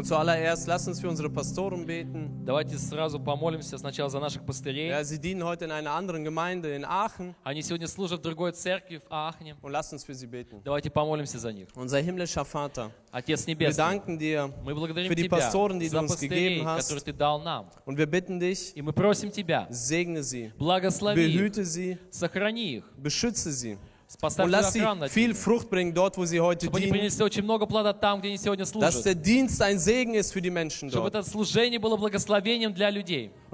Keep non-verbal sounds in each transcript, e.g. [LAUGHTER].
Und zuallererst lass uns für unsere Pastoren beten. Давайте сразу помолимся сначала за наших пастырей. Ja, sie dienen heute in einer anderen Gemeinde in Aachen Они сегодня служат в другой церкви в Аахне. und lass uns für sie beten. Давайте помолимся за них. Unser himmlischer Vater, Отец wir Небесный, danken dir мы благодарим für die Тебя Pastoren, die du за uns пастырей, gegeben hast. которые Ты dал нам. und wir bitten dich, И мы просим Тебя, segne sie, благослови их, behüte sie, сохрани их, beschütze sie und lass sie viel Frucht bringen dort, wo sie heute чтобы dienen. Dass der Dienst ein Segen ist für die Menschen dort und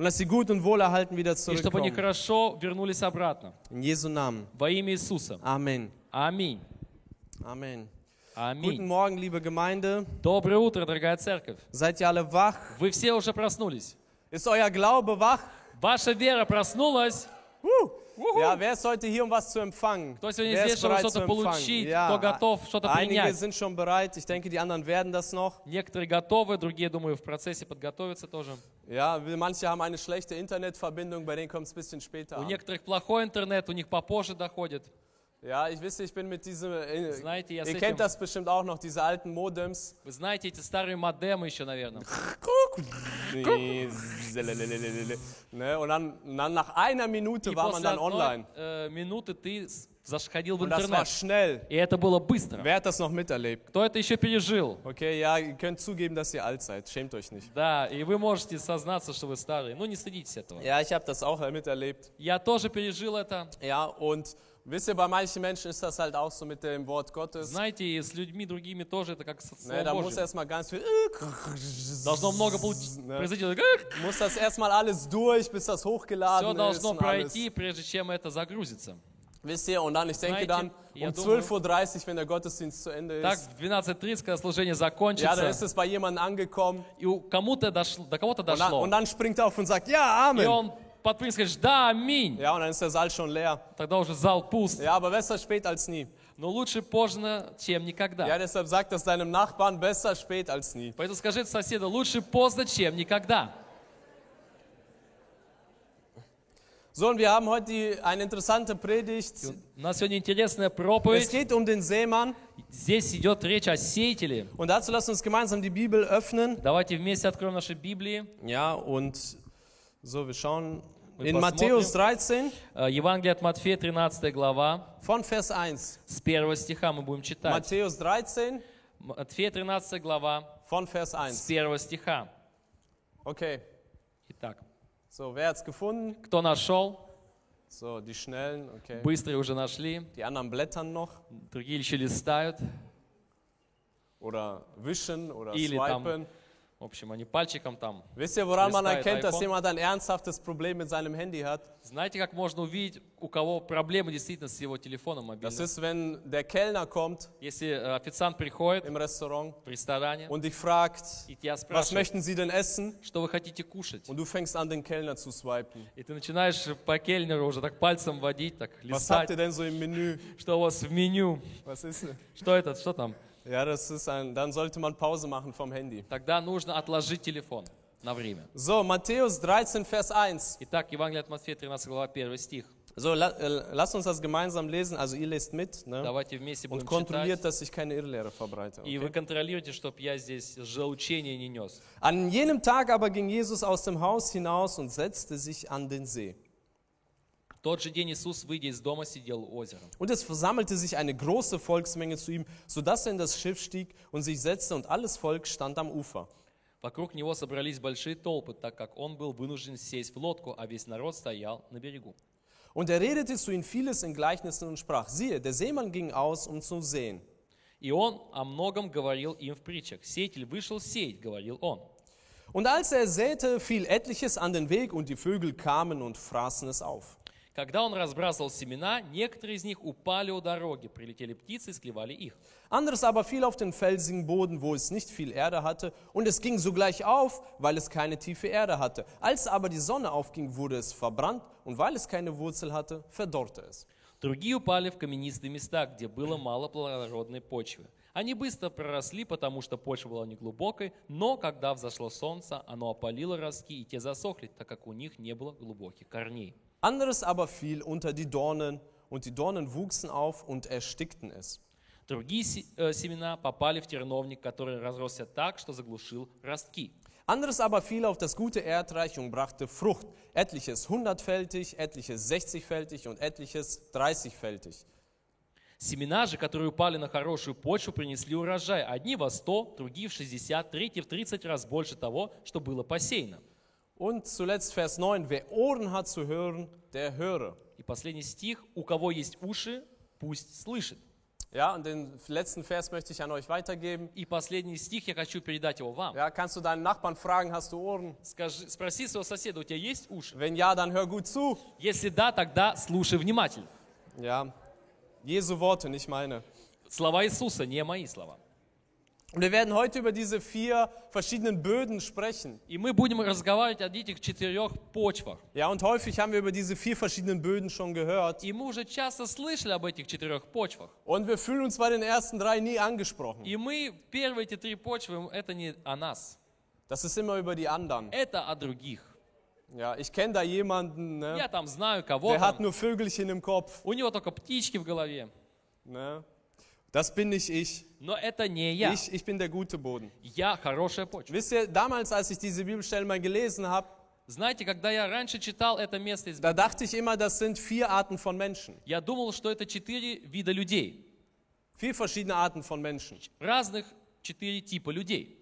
dass sie gut und wohlerhalten wieder zurückkommen. In Jesu Namen. Во имя Иисуса. Amen. Аминь. Amen. Guten Аминь. Morgen, liebe Gemeinde. Доброе утро, дорогая церковь. Seid ihr alle wach? Вы все уже проснулись. Ist euer Glaube wach? Ваша вера проснулась. Ja, wer ist heute hier, um was zu empfangen? Кто сегодня Wer здесь, ist чтобы bereit zu что-то получить? empfangen? Кто готов что-то einige принять? sind schon bereit. Ich denke, die anderen werden das noch. Некоторые готовы, другие, думаю, в процессе подготовятся тоже. Ja, manche haben eine schlechte Internetverbindung, bei denen kommt es ein bisschen später У an. некоторых плохой интернет, у них попозже доходит. Ja, ich wisse, ich bin mit diesem, äh, Знаете, я с ihr этим... kennt das bestimmt auch noch, diese alten Modems. Вы знаете эти старые модемы еще, наверное. Ne, und dann, und dann nach einer Minute И war man после dann одной online. э, минуты ты с- заходил в Und das war интернет. schnell. И это было быстро. Wer hat das noch miterlebt? Кто это еще пережил? Okay, ja, ihr könnt zugeben, dass ihr alt seid. Schämt euch nicht. Да, и вы можете сознаться, что вы старые. Ну, не стыдитесь этого. Ja, ich habe das auch miterlebt. Я тоже пережил это. Ja, und wisst ihr, bei manchen Menschen ist das halt auch so mit dem Wort Gottes. Знаете, и с людьми другими тоже это как со Ne, Словом da muss Божьим. erstmal ganz viel. Должно много получ- [LAUGHS] Ne, произойти. muss das erstmal alles durch, bis das Все hochgeladen ist. должно Und alles. пройти, прежде чем это загрузится. Wisst ihr, und dann, ich denke Знаете, dann, я um думаю- 12.30 Uhr, wenn der Gottesdienst zu Ende Так, ist, в 12.30, когда служение ja, dann ist закончится, es bei jemandem angekommen и у кому-то дошло, до кого-то und dann, дошло, und dann springt er auf und sagt, ja, и Amen. он Подпрыгнет и скажет, да, аминь. Ja, und dann ist der Saal schon leer. Тогда уже зал пуст. Ja, aber besser spät als nie. Но лучше поздно, чем никогда. Ja, deshalb sagt das deinem Nachbarn, besser spät als nie. Поэтому скажи соседу, лучше поздно, чем никогда. So, und wir haben heute die, eine interessante Predigt. У нас сегодня интересная Es проповедь. geht um den Seemann. Здесь идет речь о сеятеле. Und dazu lasst uns gemeinsam die Bibel öffnen. Давайте вместе откроем наши Библии. Ja, und so, wir schauen Wir in. Matthäus 13 Э, Евангелие от Матфея, 13 глава, von Vers 1. с первого стиха мы будем читать. Matthäus 13 Матфея, 13 глава, von Vers с 1. первого стиха. Okay, Итак, so, wer hat's gefunden? кто нашел? So, die Schnellen, okay. Быстрые уже нашли. Die anderen blättern noch Другие еще листают. oder wischen oder Или там- swipen. В общем, они пальчиком там. Wisst ihr, woran man erkennt, dass jemand ein ernsthaftes Problem mit seinem Handy hat? Знаете, как можно увидеть, у кого проблемы действительно с его телефоном Das мобильным? ist, wenn der Kellner kommt Если э, официант приходит im Restaurant в ресторане und dich fragt, и тебя was спрашивает, möchten Sie denn essen? что вы хотите кушать, Und du fängst an, den Kellner zu swipen. и ты начинаешь по кельнеру уже так пальцем водить, так Was habt листать, ihr denn so im Menü? что у вас в меню, Was ist что это, что там. Ja, das ist ein, dann sollte man Pause machen vom Handy. Тогда нужно отложить телефон на время. So, Matthäus 13, Vers 1. Итак, Евангелие от Матфея, 13 глава, 1 стих. So, la, äh, lasst uns das gemeinsam lesen. Also ihr lest mit ne? Давайте вместе und будем kontrolliert, читать. dass ich keine Irrlehre verbreite. И Okay? вы контролируете, чтобы я здесь лжеучение не нес. An jenem Tag aber ging Jesus aus dem Haus hinaus und setzte sich an den See. В тот же день Иисус, выйдя из дома, сидел у озера. Und es versammelte sich eine große Volksmenge zu ihm, sodass er in das Schiff stieg und sich setzte, und alles Volk stand am Ufer. Вокруг него собрались большие толпы, так как он был вынужден сесть в лодку, а весь народ стоял на берегу. Und er redete zu ihnen vieles in Gleichnissen und sprach, siehe, der Seemann ging aus, um zu sehen. И он о многом говорил им в притчах. «Сеятель вышел сеять», говорил он. Und als er säte, fiel etliches an den Weg, und die Vögel kamen und fraßen es auf. Когда он разбрасывал семена, некоторые из них упали у дороги, прилетели птицы и склевали их. Anderes aber fiel auf den felsigen Boden, wo es nicht viel Erde hatte, und es ging sogleich auf, weil es keine tiefe Erde hatte. Als aber die Sonne aufging, wurde es verbrannt, und weil es keine Wurzel hatte, verdorrte es. Другие упали в каменистые места, где было мало плодородной почвы. Они быстро проросли, потому что почва была неглубокой, но когда взошло солнце, оно опалило ростки, и те засохли, так как у них не было глубоких корней. Anderes aber fiel unter die Dornen, und die Dornen wuchsen auf und erstickten es. Другие се- э, семена попали в терновник, который разросся так, что заглушил ростки. Anderes aber fiel auf das gute Erdreich und brachte Frucht, etliches hundertfältig, etliches sechzigfältig und etliches dreißigfältig. Семена же, которые упали на хорошую почву, принесли урожай. Одни во 100, другие в 60, третьи в 30 раз больше того, что было посеяно. Und zuletzt Vers 9, wer Ohren hat zu hören, der höre. И последний стих. «У кого есть уши, пусть слышит». Ja, und den letzten Vers möchte ich an euch weitergeben. И последний стих, я хочу передать его вам. Ja, kannst du deinen Nachbarn fragen, hast du Ohren? Скажи, спроси своего соседа, у тебя есть уши? Wenn ja, dann hör gut zu. Если да, тогда слушай внимательно. Ja, Jesu Worte, nicht meine. Слова Иисуса, не мои слова. Und wir werden heute über diese vier verschiedenen Böden sprechen. И мы будем разговаривать о этих четырех почвах. Ja, und häufig haben wir über diese vier verschiedenen Böden schon gehört. И мы уже часто слышали об этих четырех почвах. Und wir fühlen uns bei den ersten drei nie angesprochen. И мы, первые эти три почвы, это не о нас. Das ist immer über die anderen. Это о других. Ja, ich kenne da jemanden, Я ne? там знаю der кого-то. hat nur Vögelchen im Kopf. У него только птички в голове. Ne? Das bin nicht ich. Но это не я. ich. Ich bin der gute Boden. Я хорошая почва. Wisst ihr, damals, als ich diese Bibelstellen mal gelesen habe, Знаете, когда я раньше читал это место, из da dachte ich immer, das sind vier Arten von Menschen. я думал, что это четыре вида людей. Vier verschiedene Arten von Menschen. Разных четыре типа людей.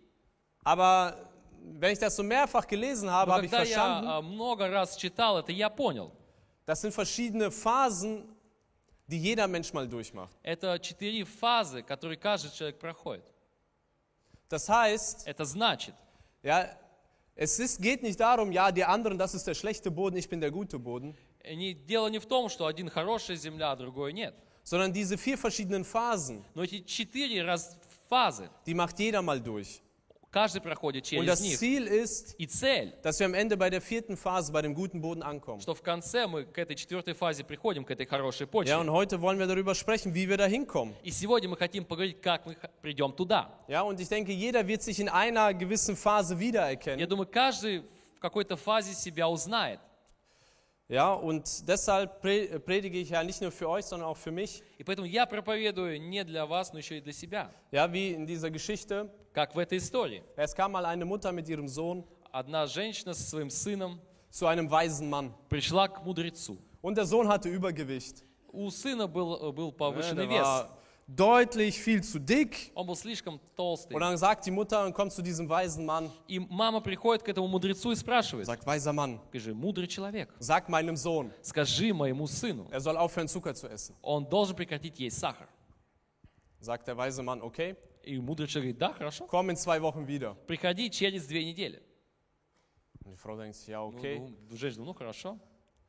Aber wenn ich das so mehrfach gelesen habe, Но habe ich когда verstanden, я а, много раз читал это, я понял. das sind verschiedene Phasen, die jeder Mensch mal durchmacht. Это четыре фазы, которые каждый человек проходит. Das heißt, Это значит, ja, es ist, geht nicht darum, ja, die anderen, das ist der schlechte Boden, ich bin der gute Boden, не, дело не в том, что один хорошая земля, а другой нет. sondern diese vier verschiedenen Phasen, Но эти четыре раз фазы, die macht jeder mal durch. каждый проходит Und через das них. Ziel ist, И цель, dass wir am Ende bei der vierten Phase, bei dem guten Boden ankommen. что в конце мы к этой четвертой фазе приходим, к этой хорошей Ja, почве. und heute wollen wir darüber sprechen, wie wir da hinkommen. И сегодня мы хотим поговорить, как мы х- придем туда. Ja, und ich denke, jeder wird sich in einer gewissen Phase Я wiedererkennen. думаю, каждый в какой-то фазе себя узнает. Ja, und deshalb pre- predige ich ja nicht nur für euch, sondern auch für mich. И поэтому я проповедую не для вас, но еще и для себя. Ja, wie in dieser Geschichte. Как в этой истории. Es kam mal eine Mutter mit ihrem Sohn Одна женщина со своим сыном zu einem weisen Mann. пришла к мудрецу. Und der Sohn hatte Übergewicht. У сына был, был Ja, повышенный der вес. war deutlich viel zu dick. Он был слишком толстый. Und dann sagt die Mutter und kommt zu diesem weisen Mann. И мама приходит к этому мудрецу и спрашивает, Sagt, weiser Mann, скажи, мудрый человек, sag meinem Sohn, скажи моему сыну, er soll aufhören, Zucker zu essen. он должен прекратить есть сахар. Sagt der weise Mann, okay, И мудрый человек говорит, да, хорошо, komm in zwei Wochen wieder. приходи через две недели. Und die Frau denkt sich, ja, Ну, okay. ну, женщина, ну хорошо.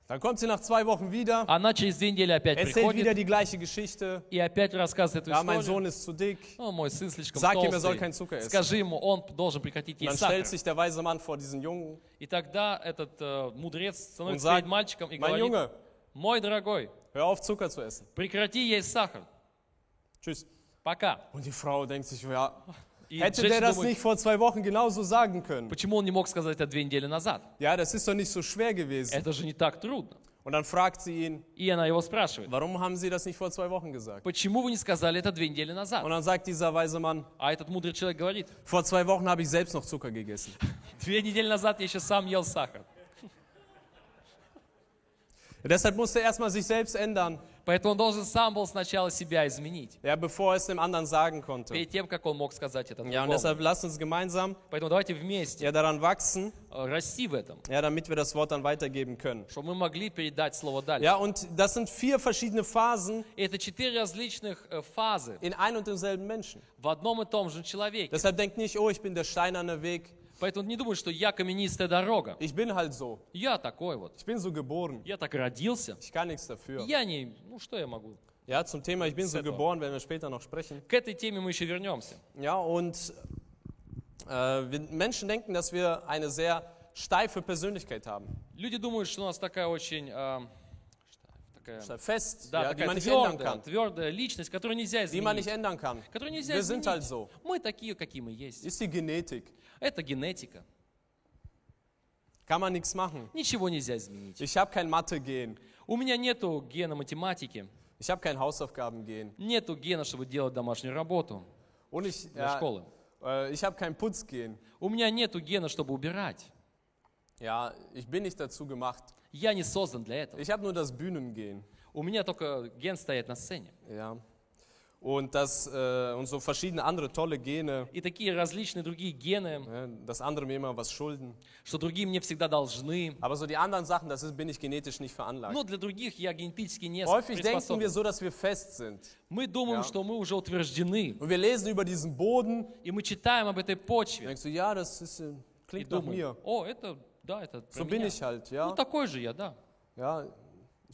Dann kommt sie nach zwei Wochen wieder, Она через две недели опять erzählt wieder приходит die gleiche Geschichte. и опять рассказывает эту Ja, mein историю. Sohn ist zu dick. Ну, мой сын слишком Sag ihm, er soll толстый. keinen Zucker essen. Скажи ему, он должен прекратить Und dann есть сахар. stellt sich der weise Mann vor diesen Jungen И тогда этот э, мудрец und становится sagt, перед мальчиком и mein говорит, Junge, мой дорогой, hör auf, Zucker zu essen. прекрати есть сахар. Tschüss. Пока. Und die Frau denkt sich, ja, И hätte der женщина das думает, nicht vor zwei Wochen genauso sagen können? почему он не мог сказать это две недели назад? Ja, das ist doch nicht so schwer gewesen. Это же не так трудно. Und dann fragt sie ihn, И она его спрашивает, warum haben Sie das nicht vor zwei Wochen gesagt? почему вы не сказали это две недели Und назад? dann sagt dieser weise Mann, А этот мудрый человек говорит, vor zwei Wochen habe ich selbst noch Zucker gegessen. [LAUGHS] две недели назад я еще сам ел сахар. [LAUGHS] Deshalb musste er erstmal sich selbst ändern, Поэтому он должен сам был сначала себя изменить, ja, bevor er es dem anderen sagen konnte. перед тем, как он мог сказать это Ja, und другому. deshalb lasst uns gemeinsam Поэтому давайте вместе ja, daran wachsen, э, расти в этом, ja, damit wir das Wort dann weitergeben können. чтобы мы могли передать слово дальше. Ja, und das sind vier verschiedene Phasen И Это четыре различных э, фазы in ein und demselben Menschen. в одном и том же человеке. Deshalb denkt nicht, oh, ich bin der steinerne Weg. Поэтому не думай, что я каменистая дорога. Ich bin halt so. Я такой вот. Ich bin so geboren. Я так родился. Ich kann nichts dafür. Я не... Ну, что я могу? Ja, zum Thema Ich bin so geboren, werden wir später noch sprechen. К этой теме мы еще вернемся. Ja, und äh, wir Menschen denken, dass wir eine sehr steife Persönlichkeit haben. Люди думают, что у нас такая очень... э, такая, Fest, да, ja, die такая man твердая, твердая личность, которую нельзя Die man nicht изменить. ändern kann. Которую нельзя Wir sind halt изменить. so. Мы такие, какие мы есть. Ist die Genetik. Это генетика. Kann man nichts machen. Ничего нельзя изменить. Ich habe kein Mathe-Gen. У меня нету гена математики. Ich habe kein Hausaufgaben-Gen. Нету гена, чтобы делать домашнюю работу Und ich, для ja, школы. äh, ich habe kein Putzgen. У меня нету гена, чтобы убирать. Ja, ich bin nicht dazu gemacht. Я не создан для этого. Ich habe nur das Bühnengen. У меня только ген стоять на сцене. Ja. Und, das, äh, und so verschiedene andere tolle Gene. И такие различные другие гены, Ja, dass andere mir immer was schulden. что другие мне всегда должны. Aber so die anderen Sachen, das ist, bin ich genetisch nicht veranlagt. Но для других я генетически не Häufig denken wir so, dass wir fest sind. Мы думаем, Ja. что мы уже утверждены. Und wir lesen über diesen Boden. И мы читаем об этой почве. denkst du, ja, das ist, äh, И klingt nach думаем, mir. о, это, да, это So bin ich halt, Ну, ja. такой же я, да. ja.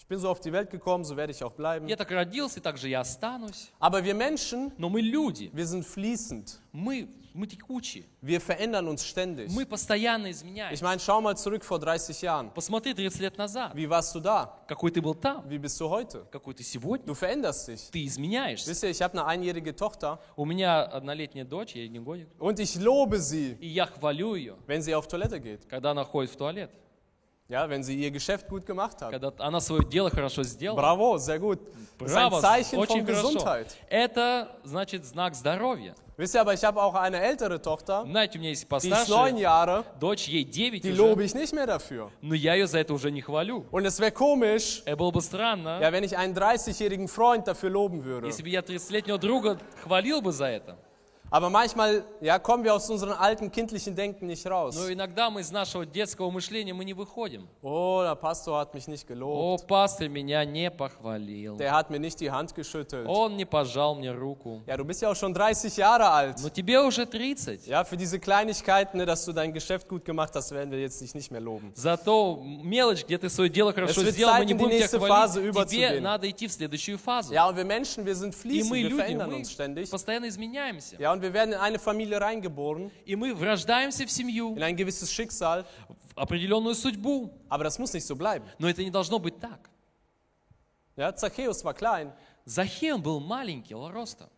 Ich bin so auf die Welt gekommen, so werde ich auch bleiben. Я так родился, и так же я останусь. Aber wir Menschen, Но мы люди, wir sind fließend. мы, мы текучие, Wir verändern uns ständig. мы постоянно Ich изменяемся. meine, schau mal zurück vor 30 Jahren. Посмотри 30 лет назад, Wie warst du da? какой ты был там, Wie bist du heute? какой ты сегодня. Du veränderst dich. Ты изменяешься. Wisst ihr, ich habe eine einjährige Tochter У меня однолетняя дочь, ей не годик, und ich lobe sie, и я хвалю ее, wenn sie auf Toilette geht. когда она ходит в туалет, Ja, wenn sie ihr Geschäft gut gemacht hat. когда она свое дело хорошо сделала. Bravo, sehr gut. Das ist ein Браво, Zeichen очень von хорошо. Gesundheit. Это значит знак здоровья. Wisst ihr, aber ich habe auch eine ältere Tochter, Знаете, у меня есть die ist neun постарше Jahre, дочь, ей 9 die уже, lobe ich nicht mehr dafür. но я ее за это уже не хвалю. Und es wäre komisch, Это было бы странно, ja, wenn ich einen 30-jährigen Freund dafür loben würde. если бы я 30-летнего друга хвалил бы за это. Aber manchmal ja, kommen wir aus unserem alten kindlichen Denken nicht raus. Но иногда мы из нашего детского мышления мы не выходим. Oh, der Pastor hat mich nicht О, gelobt. пастор меня не похвалил. Der hat mir nicht die Hand geschüttelt. Он не пожал мне руку. Ja, du bist ja auch schon 30 Jahre alt. Но тебе уже 30. Ja, für diese Kleinigkeiten, ne, dass du dein Geschäft gut gemacht hast, werden wir jetzt dich nicht mehr loben. Зато мелочь, где ты свое дело хорошо Es wird сделал, мы Zeit, не in die будем тебя nächste Phase хвалить. Тебе überzugehen. надо идти в следующую фазу. Ja, und wir Menschen, wir sind И fließend, мы wir люди, verändern мы uns ständig. постоянно изменяемся. Ja, und wir werden in eine Familie reingeboren, И мы врождаемся в семью, in ein gewisses Schicksal, в определенную судьбу. aber das muss nicht so bleiben. Но это не должно быть так. Ja, Zachäus war klein. Захеем был маленького роста.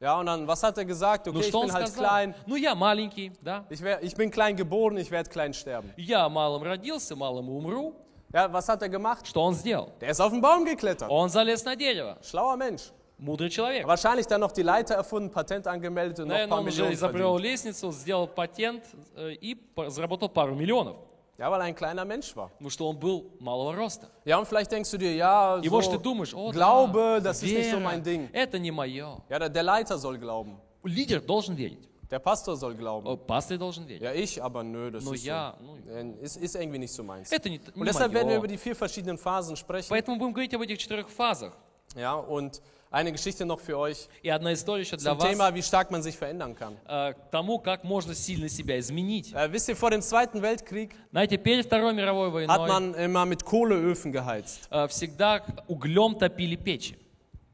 Ja, und dann, was hat er gesagt? Ну Okay, ich что он bin halt сказал? klein. Ну я маленький, да. Ich, wär, ich bin klein geboren, ich werde klein sterben. Я малым родился, малым умру. Ja, was hat er gemacht? Что он сделал? Der ist auf den Baum geklettert. Он залез на дерево. Schlauer Mensch. Мудрый человек. Wahrscheinlich dann noch die Leiter erfunden, Patent angemeldet und noch ein Наверное, paar он уже Millionen изобрел verdient. лестницу, сделал патент э, и по- заработал пару миллионов. Ja, weil er ein kleiner Mensch war. Потому что он был малого роста. Ja, und vielleicht denkst du dir, ja, И может ты so, думаешь, о, Glaube, да, das ist nicht so вера, mein Ding. это не мое. Ja, der, der Leiter soll glauben. Лидер должен верить. Der Pastor soll glauben. О, Пастор должен верить. Ja, ich, aber nö, das Но ist, я, ну, so, äh, ist, ist irgendwie nicht so meins. это не, Und не deshalb werden wir über мое. die vier verschiedenen Phasen sprechen. Поэтому будем говорить об этих четырех фазах. Ja, und eine Geschichte noch für euch И одна история еще для zum вас Thema, wie stark man sich verändern kann. э, к тому, как можно сильно себя изменить. Äh, wisst ihr, vor dem Zweiten Weltkrieg Знаете, перед Второй мировой hat войной man immer mit Kohleöfen geheizt. э, всегда углем топили печи.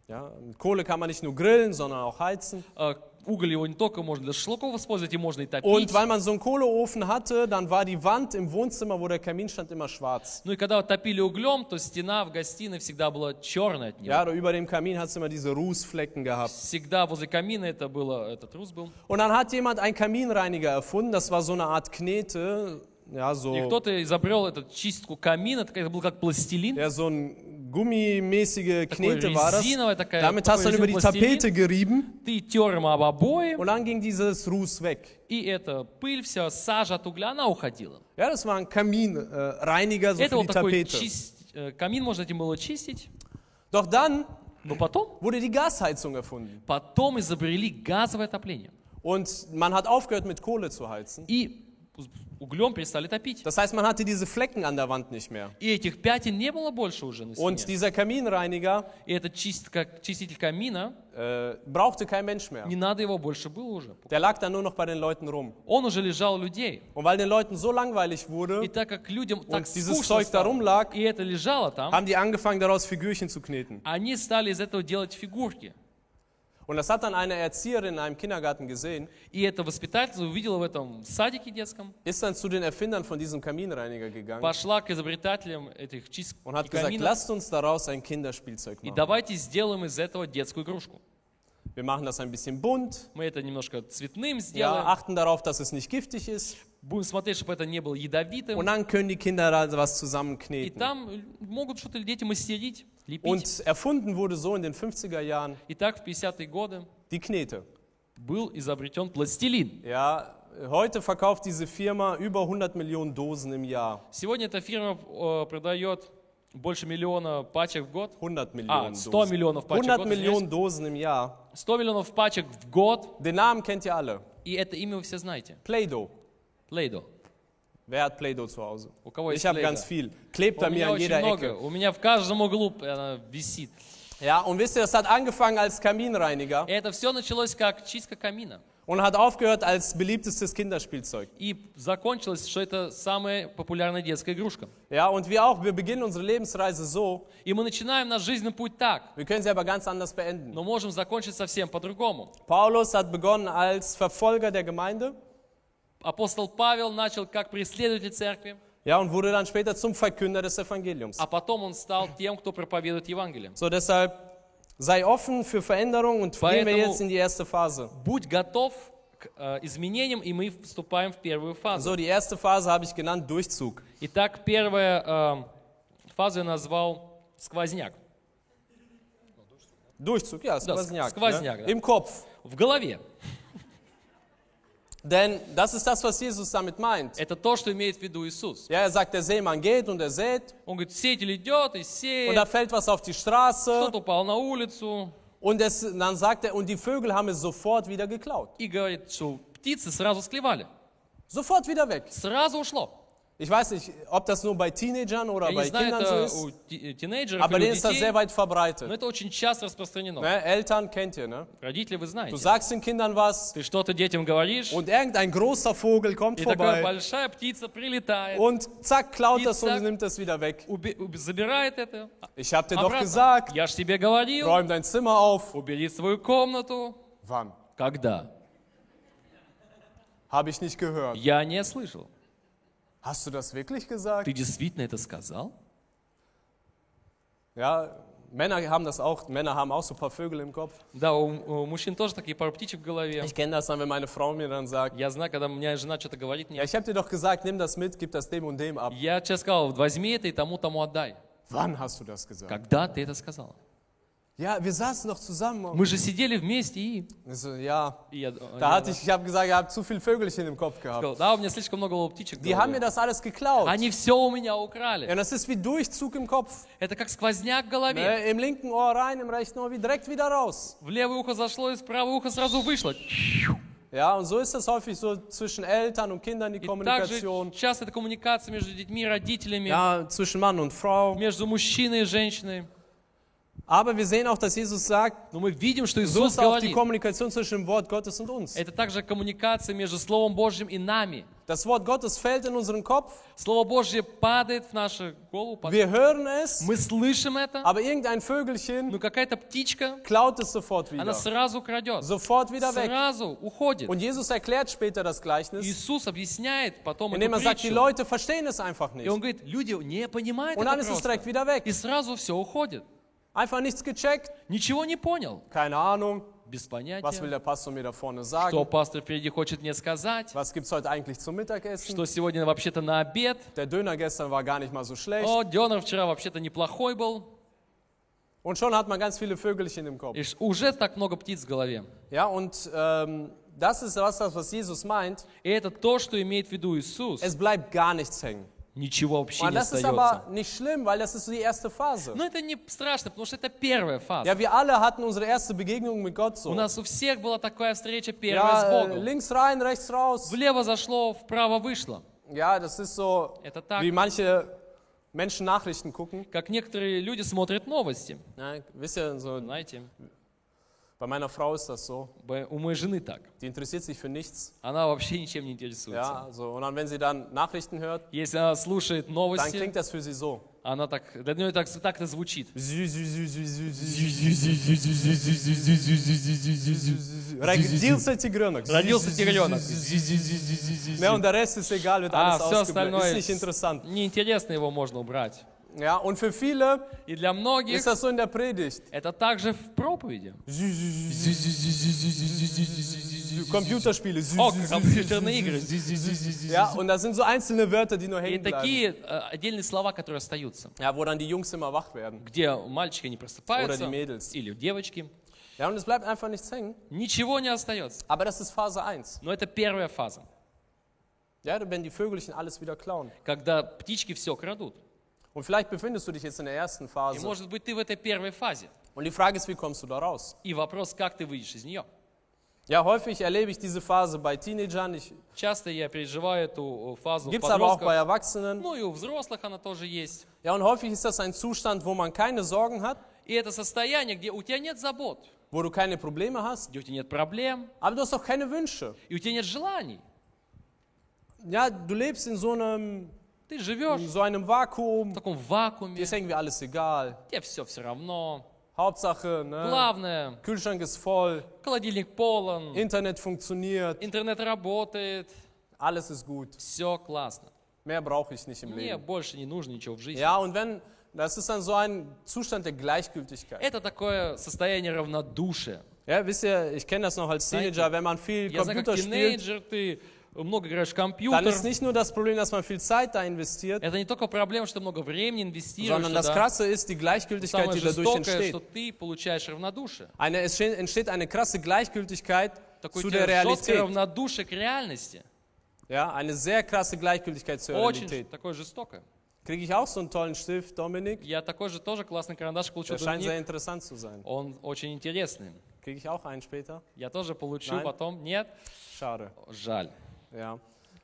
Ja, mit Kohle kann man nicht nur grillen, sondern auch heizen. Э, Уголь его не только можно для шашлыков использовать, и можно и топить. Und weil man so einen Kohleofen hatte, dann war die Wand im Wohnzimmer, wo der Kamin stand, immer schwarz. Ну и когда топили углем, то стена в гостиной всегда была черная от него. Ja, über dem Kamin hat es immer diese Rußflecken gehabt. Всегда возле камина это было, этот рус был. Und dann hat jemand einen Kaminreiniger erfunden, das war so eine Art Knete, ja, И so, кто-то изобрел эту чистку камина, это был как пластилин. ja, so ein gummimäßige Такой Knete war das. резиновая такая, Damit hast du dann über такой die резиновый Tapete gerieben Ты тер им об обои, und dann ging dieses Ruß weg. и эта пыль, вся сажа от угля, она уходила. Ja, das war ein Kaminreiniger äh, Reiniger so это für вот die такой Tapete. чист- э, камин, можно этим было чистить. Doch dann Но потом, wurde die Gasheizung erfunden. потом изобрели газовое отопление. Und man hat aufgehört mit Kohle zu heizen. И углем перестали топить. Das heißt, man hatte diese Flecken an der Wand nicht mehr. И этих пятен не было больше уже на Und стене. dieser Kaminreiniger И этот чистка, чиститель камина, äh, brauchte kein Mensch mehr. не надо его больше было уже. Der lag dann nur noch bei den Leuten rum. Он уже лежал у людей. Und weil den Leuten so langweilig И wurde, так как людям так und dieses скучно Zeug da стало, rumlag, и это лежало там, haben die angefangen, daraus Figürchen zu kneten. они стали из этого делать фигурки. Und das hat dann eine Erzieherin in einem Kindergarten gesehen, И эта воспитательница увидела в этом садике детском, ist dann zu den Erfindern von diesem Kaminreiniger gegangen пошла к изобретателям этих чисток und hat gesagt, lasst uns daraus ein Kinderspielzeug и machen. давайте сделаем из этого детскую игрушку. Wir machen das ein bisschen bunt, Мы это немножко цветным ja, сделаем, achten darauf, dass es nicht giftig ist. Будем смотреть, чтобы это не было ядовитым. Und dann können die Kinder was И zusammenkneten. там могут что-то дети мастерить, лепить. Und erfunden wurde so in den 50er Jahren Итак, в 50-е годы die Knete. был изобретен пластилин. Ja, heute verkauft diese Firma über 100 Millionen Dosen im Jahr. Сегодня эта фирма э, продает больше миллиона пачек в год. 100 А, Millionen 100 Dosen. миллионов пачек в 100 год. Millionen Dosen im Jahr. извиняюсь. 100 миллионов пачек в год. Den Namen kennt ihr alle. И это имя вы все знаете. Play-Doh. Play-Doh. Wer hat Play-Doh zu Hause? У кого есть Ich habe Play-Doh? ganz viel. Klebt У bei mir меня an очень jeder много. Ecke. У меня в каждом углу она висит. Ja, und wisst ihr, das hat angefangen als Kaminreiniger И это все началось как чистка камина. und hat aufgehört als beliebtestes Kinderspielzeug. И закончилось, что это самая популярная детская игрушка. Ja, und wir auch, wir beginnen unsere Lebensreise so, И мы начинаем наш жизненный путь так, wir können sie aber ganz anders beenden. но можем закончить совсем по-другому. Paulus hat begonnen als Verfolger der Gemeinde Апостол Павел начал как преследователь церкви, ja, und wurde dann später zum Verkünder des Evangeliums. а потом он стал тем, кто проповедует Евангелие. So, deshalb sei offen für Veränderung und gehen wir Поэтому- jetzt in die erste Phase. Будь готов к э, изменениям, и мы вступаем в первую фазу. So, die erste Phase habe ich genannt Durchzug. Итак, первая э, фазу я назвал сквозняк. Durchzug, ja, Skvozniak. Skvozniak, ne? ja. Im Kopf. В голове. Denn das ist das, was Jesus damit meint. Это то, что имеет в виду Иисус. Ja, er sagt, der Seemann geht und er sät Он говорит, сеятель идет и und сеет, da fällt was auf die Straße что-то упало на улицу, und es, dann sagt er, und die Vögel haben es sofort wieder geklaut. и говорит, что птицы сразу склевали. Sofort wieder weg. Сразу ушло. Ich weiß nicht, ob das nur bei Teenagern oder Я не bei знаю, Kindern so это ist, у ти- тинейджеров aber или denen у ist das детей, sehr weit но verbreitet. это очень часто распространено. Ne? Eltern kennt ihr, ne? Родители вы Du знаете. sagst den Kindern was Ты что-то детям говоришь, und irgendein großer Vogel kommt и такая vorbei большая птица прилетает, und zack, klaut И das und zack. nimmt das wieder weg. уби- уби- забирает это. Ich hab dir doch обратно. gesagt, Я ж тебе говорил, räum dein Zimmer auf. убери свою комнату. Wann? Когда? Habe ich nicht gehört. Я не слышал. Hast du das wirklich gesagt? Ты действительно это сказал? Ja, Männer haben das auch. Männer haben auch so ein paar Vögel im Kopf. Да, у, у мужчин тоже такие пару птичек в голове. Ich kenne das dann, wenn meine Frau mir dann sagt, Я знаю, когда у меня жена что-то говорит ja, мне, ich habe dir doch gesagt, nimm das mit, gib das dem und dem ab. я тебе сказал, возьми это и тому-тому отдай. Wann hast du das gesagt? Когда ты это сказал? Ja, wir saßen doch zusammen. Мы же сидели вместе и... Ich so, ja, и я, da hatte ich, ich habe gesagt, ihr habt zu viel Vögelchen im Kopf gehabt. сказал, да, у меня слишком много было птичек Die haben mir das alles geklaut. Они все у меня украли. Ja, das ist wie Durchzug im Kopf. Это как сквозняк в голове. Ne? Im linken Ohr rein, im rechten Ohr wie direkt wieder raus. В левое ухо зашло, из правое ухо сразу вышло. Ja, und so ist das häufig so zwischen Eltern und Kindern, die И также Kommunikation. часто это коммуникация между детьми, родителями, Ja, zwischen Mann und Frau. между мужчиной и женщиной. Aber wir sehen auch, dass Jesus sagt, Но мы видим, что Иисус ist auch die говорит. Kommunikation zwischen dem Wort Gottes und uns. Это также коммуникация между Словом Божьим и нами. Das Wort Gottes fällt in unseren Kopf, Слово Божье падает в нашу голову. под- wir hören es, Мы слышим это, aber irgendein Vögelchen но какая-то птичка, klaut es sofort она wieder. сразу крадет. Sofort wieder weg. Сразу уходит. Und Jesus erklärt später das Gleichnis, Иисус объясняет потом эту indem er sagt, die притчу. Leute verstehen es einfach И nicht. он говорит, люди не понимают Und это dann ist просто. direkt wieder weg. И сразу все уходит. Einfach nichts gecheckt, Ничего не понял. keine Ahnung, Без was will понятия. der Pastor mir da vorne Что sagen, пастор впереди хочет мне сказать. was gibt es heute eigentlich zum Mittagessen. Что сегодня вообще-то на обед. Der Döner gestern war gar nicht mal so schlecht. О, Дёнер вчера вообще-то неплохой был. Und schon hat man ganz viele Vögelchen im Kopf. И уже так много птиц в голове. Ja, und ähm, das ist was, was Jesus meint. И это то, что имеет в виду Иисус. Es bleibt gar nichts hängen. Ничего вообще Und не das ist остается. aber nicht schlimm, weil das ist so die erste Phase. Но это не страшно, потому что это первая фаза. Ja, wir alle hatten unsere erste Begegnung mit Gott У so. нас у всех была такая встреча первая с Ja, äh, Богом. links rein, rechts raus. Влево зашло, вправо вышло. Ja, das ist so, Это так, wie manche Menschen Nachrichten gucken. как некоторые люди смотрят новости. Ja, wisst ihr, so, Знаете, bei meiner Frau ist das so. б- у моей жены так. Die interessiert sich für nichts. Она вообще ничем не интересуется. Ja, so, und dann, wenn sie dann Nachrichten hört, Если она слушает dann новости, klingt das für sie so. она так, для нее так, так это звучит. Родился тигренок. Родился тигренок. Ne, und der Rest ist egal, wird А все остальное неинтересно его можно убрать. Ja, und für viele И для многих ist das so in der Predigt. это также в проповеди. Computerspiele. О, компьютерные игры. Ja, und das sind so einzelne Wörter, die nur И hängen bleiben. такие э, отдельные слова, которые остаются, Ja, wo dann die Jungs immer wach werden. где мальчики не просыпаются, Oder die Mädels. или девочки. Ja, und es bleibt einfach nichts hängen. Ничего не остается. Aber das ist Phase 1. Но это первая фаза, Ja, wenn die Vögelchen alles wieder klauen. когда птички все крадут. Und vielleicht befindest du dich jetzt in der ersten И Phase. может быть ты в этой первой фазе. Und die Frage ist, wie kommst du da raus? И вопрос, как ты выйдешь из нее. Ja, häufig erlebe ich diese Phase bei Teenagern. Ich, Часто я переживаю эту э, фазу в gibt's aber auch bei подростках. Erwachsenen. Ну и у взрослых она тоже есть. Ja, und häufig ist das ein Zustand, wo man keine Sorgen hat, И это состояние, где у тебя нет забот, wo du keine Probleme hast, где у тебя нет проблем, aber du hast auch keine Wünsche. и у тебя нет желаний. Ja, du lebst in so einem, Ты живешь in so einem в Vakuum. таком Dir вакууме, ist irgendwie alles egal. тебе все все равно. Hauptsache, ne? Главное, Kühlschrank ist voll, холодильник полон, Internet funktioniert, интернет работает, alles ist gut. все классно. Mehr brauche ich nicht im Мне Leben. больше не нужно nичего в жизни. Ja, und wenn, das ist dann so ein Zustand der Gleichgültigkeit. Это такое состояние равнодушия. Ja, wisst ihr, ich kenne das noch als Teenager, wenn man viel Я знаю, как Computer spielt, тинейджер, ты Много играешь в dann компьютер. ist nicht nur das Problem, dass man viel Zeit da investiert, Это не только проблема, что много времени инвестируешь sondern das туда. Krasse ist die Gleichgültigkeit, Самое die dadurch жестокое, entsteht. что ты получаешь равнодушие. Eine, es ste- entsteht eine krasse Gleichgültigkeit Такое zu der жесткое Realität. равнодушие к реальности. Ja, eine sehr krasse Gleichgültigkeit zur Очень Realität. такое жестокое. Kriege ich auch so einen tollen Stift, Dominik? Я такой же тоже классный карандаш получил Der scheint sehr interessant zu sein. Он очень интересный. Kriege ich auch einen später? Я тоже получу Nein. потом. Нет? Schade. Жаль. Ja.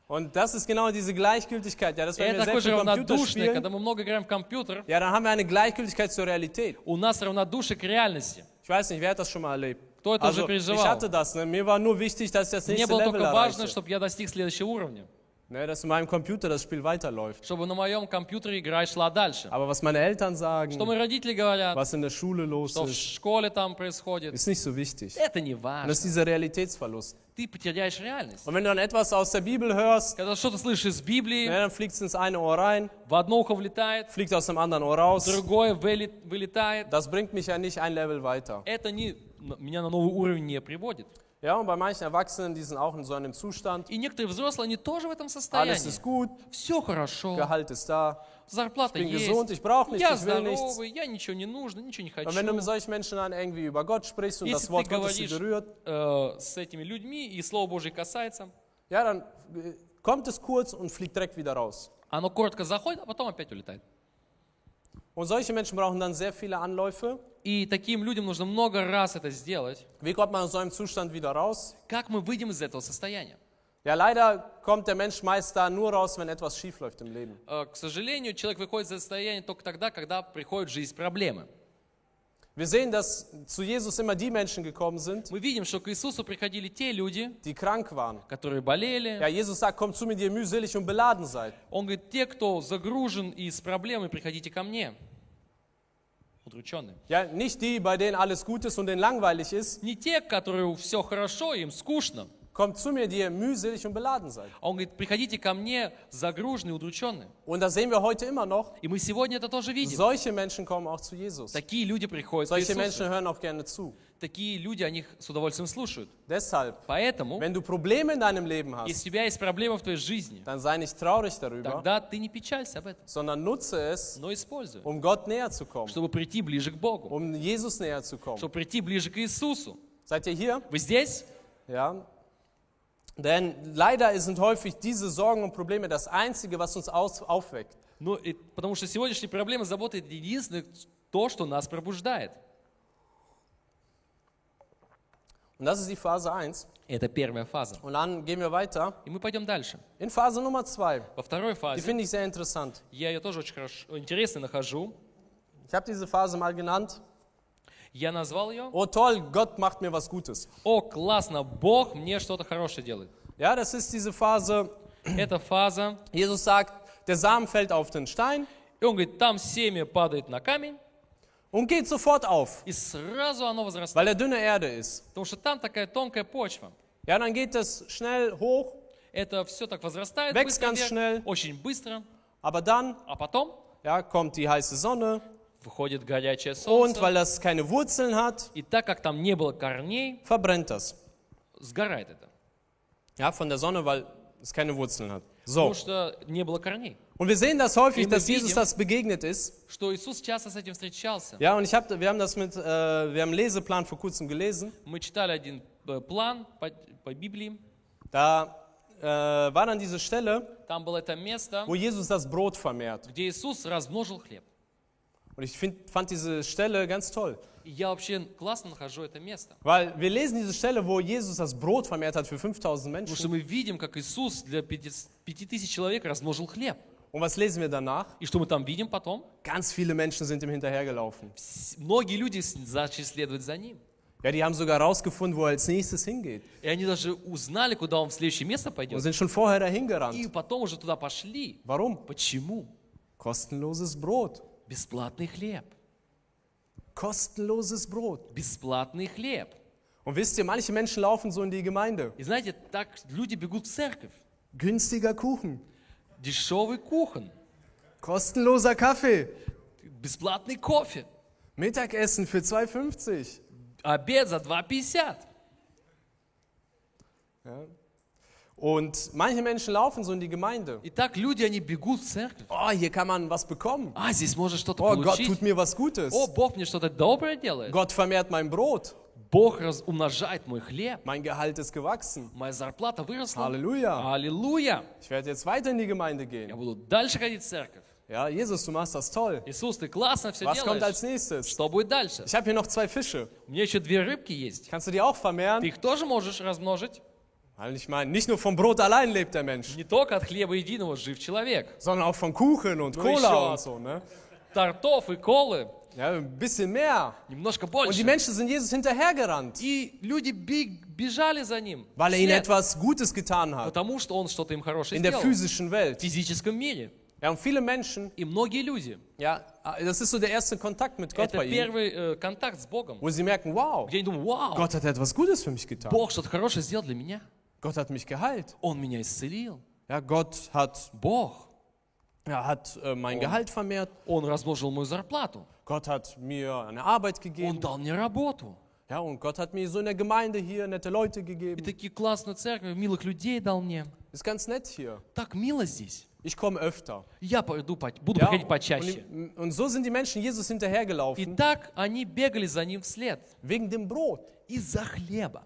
Und das ist genau diese Gleichgültigkeit. Ja, das, wenn wir sehr viel Computer spielen, когда мы много играем в компьютер, ja, dann haben wir eine Gleichgültigkeit zur Realität. у нас равнодушие к реальности. Ich weiß nicht, wer hat das schon mal erlebt? Кто это Also, уже ich переживал? hatte das. Ne? Mir war nur wichtig, dass ich das Мне nächste было Level только важно, erreiche. чтобы я достиг следующего уровня. Ne, dass in meinem Computer das Spiel weiterläuft. Чтобы на моем компьютере игра шла дальше. Aber was meine Eltern sagen, Что мои родители говорят, was in der Schule los что в ist, школе там происходит, ist nicht so wichtig. это не Und das важно. ist dieser Realitätsverlust. Ты потеряешь реальность. Und wenn du dann etwas aus der Bibel hörst, Когда что-то слышишь из Библии, ne, dann fliegt es ins eine Ohr rein, в одно ухо влетает, fliegt aus dem anderen Ohr raus. в другое выли- вылетает. Das bringt mich ja nicht ein Level weiter. Это не, меня на новый уровень не приводит. Ja, und bei manchen Erwachsenen, die sind auch in so einem Zustand. И некоторые взрослые, они тоже в этом Alles состоянии. ist gut, Все хорошо, Gehalt ist da, зарплата ich bin есть, gesund, ich brauche nichts, я ich will nichts. здоровый, я ничего не нужно, ничего не Und wenn du mit хочу. solchen Menschen dann irgendwie über Gott sprichst und Если das Wort Gottes sie berührt, э, с этими людьми, и Слово Божье касается, ja, dann äh, kommt es kurz und fliegt direkt wieder raus. оно коротко заходит, а потом опять улетает. Und solche Menschen brauchen dann sehr viele Anläufe. И таким людям нужно много раз это сделать. Wie kommt man aus so einem Zustand wieder raus? Как мы выйдем из этого состояния? Ja, leider kommt der Mensch meist da nur raus, wenn etwas schief läuft im Leben. Э, К сожалению, человек выходит из состояния только тогда, когда приходит в жизнь проблемы. Wir sehen, dass zu Jesus immer die Menschen gekommen sind, Мы видим, что к Иисусу приходили те люди, die krank waren. которые болели. Ja, Jesus sagt, kommt zu mir, die ihr mühselig und beladen seid. Он говорит, те, кто загружен и с проблемой, приходите ко мне. Удрученные. Ja, nicht die, bei denen alles gut ist und denen langweilig ist. Не те, которые все хорошо, им скучно. Kommt zu mir, die ihr mühselig und beladen seid. А Он говорит, приходите ко мне загруженные, удрученные. Und das sehen wir heute immer noch. И мы сегодня это тоже видим. Solche Menschen kommen auch zu Jesus. Такие люди приходят к Solche Иисусу. Menschen hören auch gerne zu. Такие люди, они их с удовольствием слушают. Deshalb, Поэтому, wenn du Probleme in deinem Leben если hast, у тебя есть проблемы в твоей жизни, dann sei nicht traurig darüber, тогда ты не печалься об этом, sondern nutze es, но используй, um Gott näher zu kommen, чтобы прийти ближе к Богу, um Jesus näher zu kommen. чтобы прийти ближе к Иисусу. Seid ihr hier? Вы здесь? Ja. Denn leider sind häufig diese Sorgen und Probleme das Einzige, was uns aus, aufweckt. Ну, и- потому что сегодняшние проблемы, заботы – это единственное то, что нас пробуждает. Und das ist die Phase 1. Это первая фаза. Und dann gehen wir weiter И мы пойдем дальше. in Phase Nummer 2. Во второй Die фазе, finde ich sehr interessant. я ее тоже очень хорошо, интересно нахожу. Ich habe diese Phase mal genannt. Я назвал ее Oh toll, Gott macht mir was Gutes. «О, классно, Бог мне что-то хорошее делает». Ja, das ist diese Phase, Это фаза, Jesus sagt, der Samen fällt auf den Stein и он говорит, там семя падает на камень, und geht sofort auf, и сразу оно возрастает. weil er dünne Erde ist. Потому что там такая тонкая почва. Ja, dann geht es schnell hoch, Это все так возрастает Wächst быстро ganz вверх, schnell. очень быстро, aber dann а потом ja, kommt die heiße Sonne выходит горячее und солнце. weil das keine Wurzeln hat, И так как там не было корней, verbrennt das. сгорает это. Ja, von der Sonne, weil es keine Wurzeln hat. So. Und wir sehen das häufig, dass Jesus das begegnet ist. Ja, und ich hab, wir haben das mit, äh, wir haben Leseplan vor kurzem gelesen. Da äh, war dann diese Stelle, wo Jesus das Brot vermehrt. Und ich find, fand diese Stelle ganz toll. И я вообще классно нахожу это место. Weil wir lesen diese Stelle, wo Jesus das Brot vermehrt hat für 5000 Потому что Menschen. мы видим, как Иисус для пяти пяти тысяч человек размножил хлеб. Und was lesen wir danach? И что мы там видим потом? Ganz viele Menschen sind ihm hinterhergelaufen. Многие люди начали следовать за ним. Ja, die haben sogar rausgefunden, wo er als nächstes hingeht. И они даже узнали, куда он в следующее место Und пойдет. sind schon vorher dahin И gerannt. потом уже туда пошли. Warum? Почему? Kostenloses Brot. Бесплатный хлеб. Kostenloses Brot. Бесплатный хлеб. Und wisst ihr, manche Menschen laufen so in die Gemeinde. И знаете, так люди бегут в церковь. Günstiger Kuchen. Дешевый кухон, Kostenloser Kaffee. бесплатный кофе, Mittagessen für 2,50. обед за 2,50. Und manche Menschen laufen so in die Gemeinde. И так люди, они бегут в церковь. Oh, hier kann man was bekommen. А, здесь можно что-то Oh, Gott получить. tut mir was Gutes. О, Бог мне что-то доброе делает. Gott vermehrt mein Brot. Бог раз- умножает мой хлеб. Mein Gehalt ist gewachsen. Моя зарплата выросла. Halleluja. Аллилуйя. Ich werde jetzt weiter in die Gemeinde Я gehen. буду дальше ходить в церковь. Ja, Jesus, du machst das toll. Иисус, ты классно все Was kommt als делаешь. nächstes? Что будет дальше? Ich habe hier noch zwei Fische. У меня еще две рыбки есть. Kannst du die auch Ты vermehren? их тоже можешь размножить. Weil ich meine, nicht nur vom Brot allein lebt der Mensch, Не только от хлеба единого жив человек. sondern auch von Kuchen und Ну Cola еще. und so. Ne? Тортов и колы Ja, ein bisschen mehr. немножко Und die больше. Menschen sind Jesus hinterhergerannt, И люди бег- бежали за ним. weil er ihnen вслед, etwas Gutes getan hat Потому что он что-то им хорошее in der сделал. physischen В Welt. физическом мире. Ja, und viele Menschen, И многие люди. ja, das ist so der erste Kontakt mit Gott Это bei ihnen, первый э, контакт с Богом. wo sie merken, wow, Где они думают, вау, Gott hat etwas Gutes für mich getan. Бог что-то хорошее сделал для меня. Gott hat mich geheilt. Он меня исцелил. Ja, Gott hat, Бог. ja, hat äh, mein Gehalt vermehrt. Он размножил мою зарплату. Gott hat mir eine Arbeit Он gegeben. дал мне работу. Ja, und Gott hat mir so in der Gemeinde hier nette Leute И gegeben. такие классную церковь, милых людей дал мне. Ist ganz nett hier. Так мило здесь. Ich komme öfter. Я пойду, по- буду Ja, приходить почаще. und, und so sind die Menschen Jesus И hinterhergelaufen, так они бегали за ним вслед. wegen dem Brot. Из-за хлеба.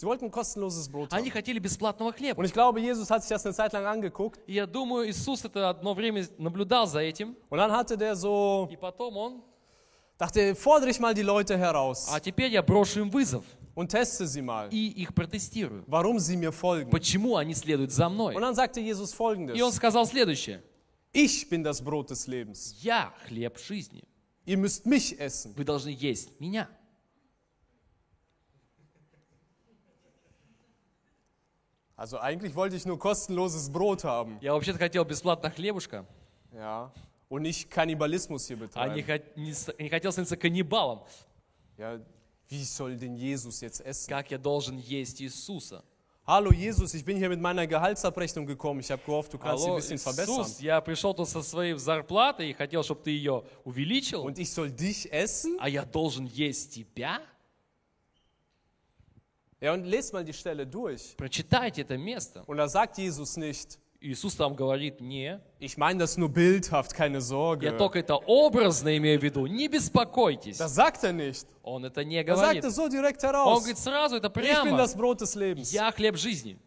Sie wollten kostenloses Brot Они haben. хотели бесплатного хлеба. Und ich glaube, Jesus hat sich das eine Zeit lang angeguckt. И я думаю, Иисус это одно время наблюдал за этим. Und dann hatte der so, И потом он, dachte, fordere ich mal die Leute heraus а теперь я брошу им вызов und teste sie mal, и их протестирую. warum sie mir folgen. Почему они следуют за мной? Und dann sagte Jesus И он folgendes. сказал следующее. Ich bin das Brot des Lebens. Я хлеб жизни. Ihr müsst mich essen. Вы должны есть меня. Also eigentlich wollte ich nur kostenloses Brot haben. Я вообще-то хотел бесплатно хлебушка, Ja. Und nicht Kannibalismus hier а не, betreiben. хот- не с- не хотел становиться каннибалом. Ja, wie soll denn Jesus jetzt essen? Как я должен есть Иисуса? Hallo Jesus, ich bin hier mit meiner Gehaltsabrechnung gekommen. Ich habe gehofft, du kannst sie ein bisschen verbessern. Иисус, я пришел тут со своей зарплатой и хотел, чтобы ты ее увеличил, Und ich soll dich essen? а я должен есть тебя? Ja, und lest mal die Stelle durch. Прочитайте это место. Und da sagt Jesus nicht, Иисус там говорит, не, ich meine das nur bildhaft, keine я Sorge. только это образно имею в виду, не беспокойтесь. Das sagt er nicht. Он это не Er sagt говорит. es so direkt Он heraus. говорит сразу, это Ich bin прямо. das Brot des Lebens. Я хлеб жизни.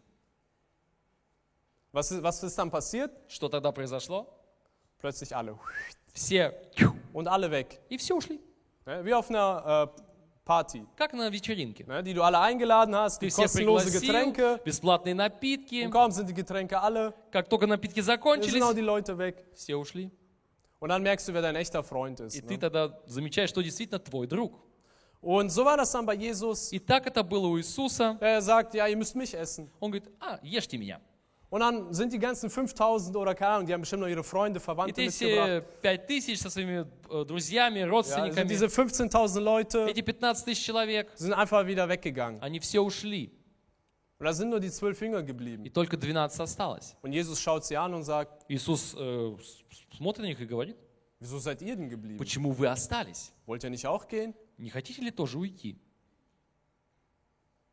Was ist, was ist dann passiert? Что тогда произошло? Plötzlich alle. Все Und alle weg. и все ушли. Ne, Wie auf einer äh, Party, Как на вечеринке. ne, die du alle eingeladen hast, Ты gibt всех kostenlose пригласил, Getränke. бесплатные напитки. Und kaum sind die Getränke alle, Как только напитки sind auch закончились, die Leute weg. все ушли. Und dann merkst du, wer dein echter Freund И ist. ты Ne? тогда замечаешь, что действительно твой друг. Und so war das dann bei Jesus. И так это было у Иисуса. Er sagt, ja, ihr müsst mich essen. Он говорит, а, ешьте меня. Und dann sind die ganzen 5000 oder keine Ahnung, die haben bestimmt noch ihre Freunde, И Verwandte ты mitgebracht. все пять тысяч со своими э, друзьями, Ja, sind родственниками, diese 15.000 Leute эти 15 тысяч человек, sind einfach wieder weggegangen. они все ушли. Und da sind nur die zwölf Jünger И geblieben. только 12 осталось. Und Jesus schaut sie an und sagt, Иисус э, с- смотрит на них и говорит, wieso seid ihr denn geblieben? почему вы остались? Wollt ihr nicht auch gehen? Не хотите ли тоже уйти?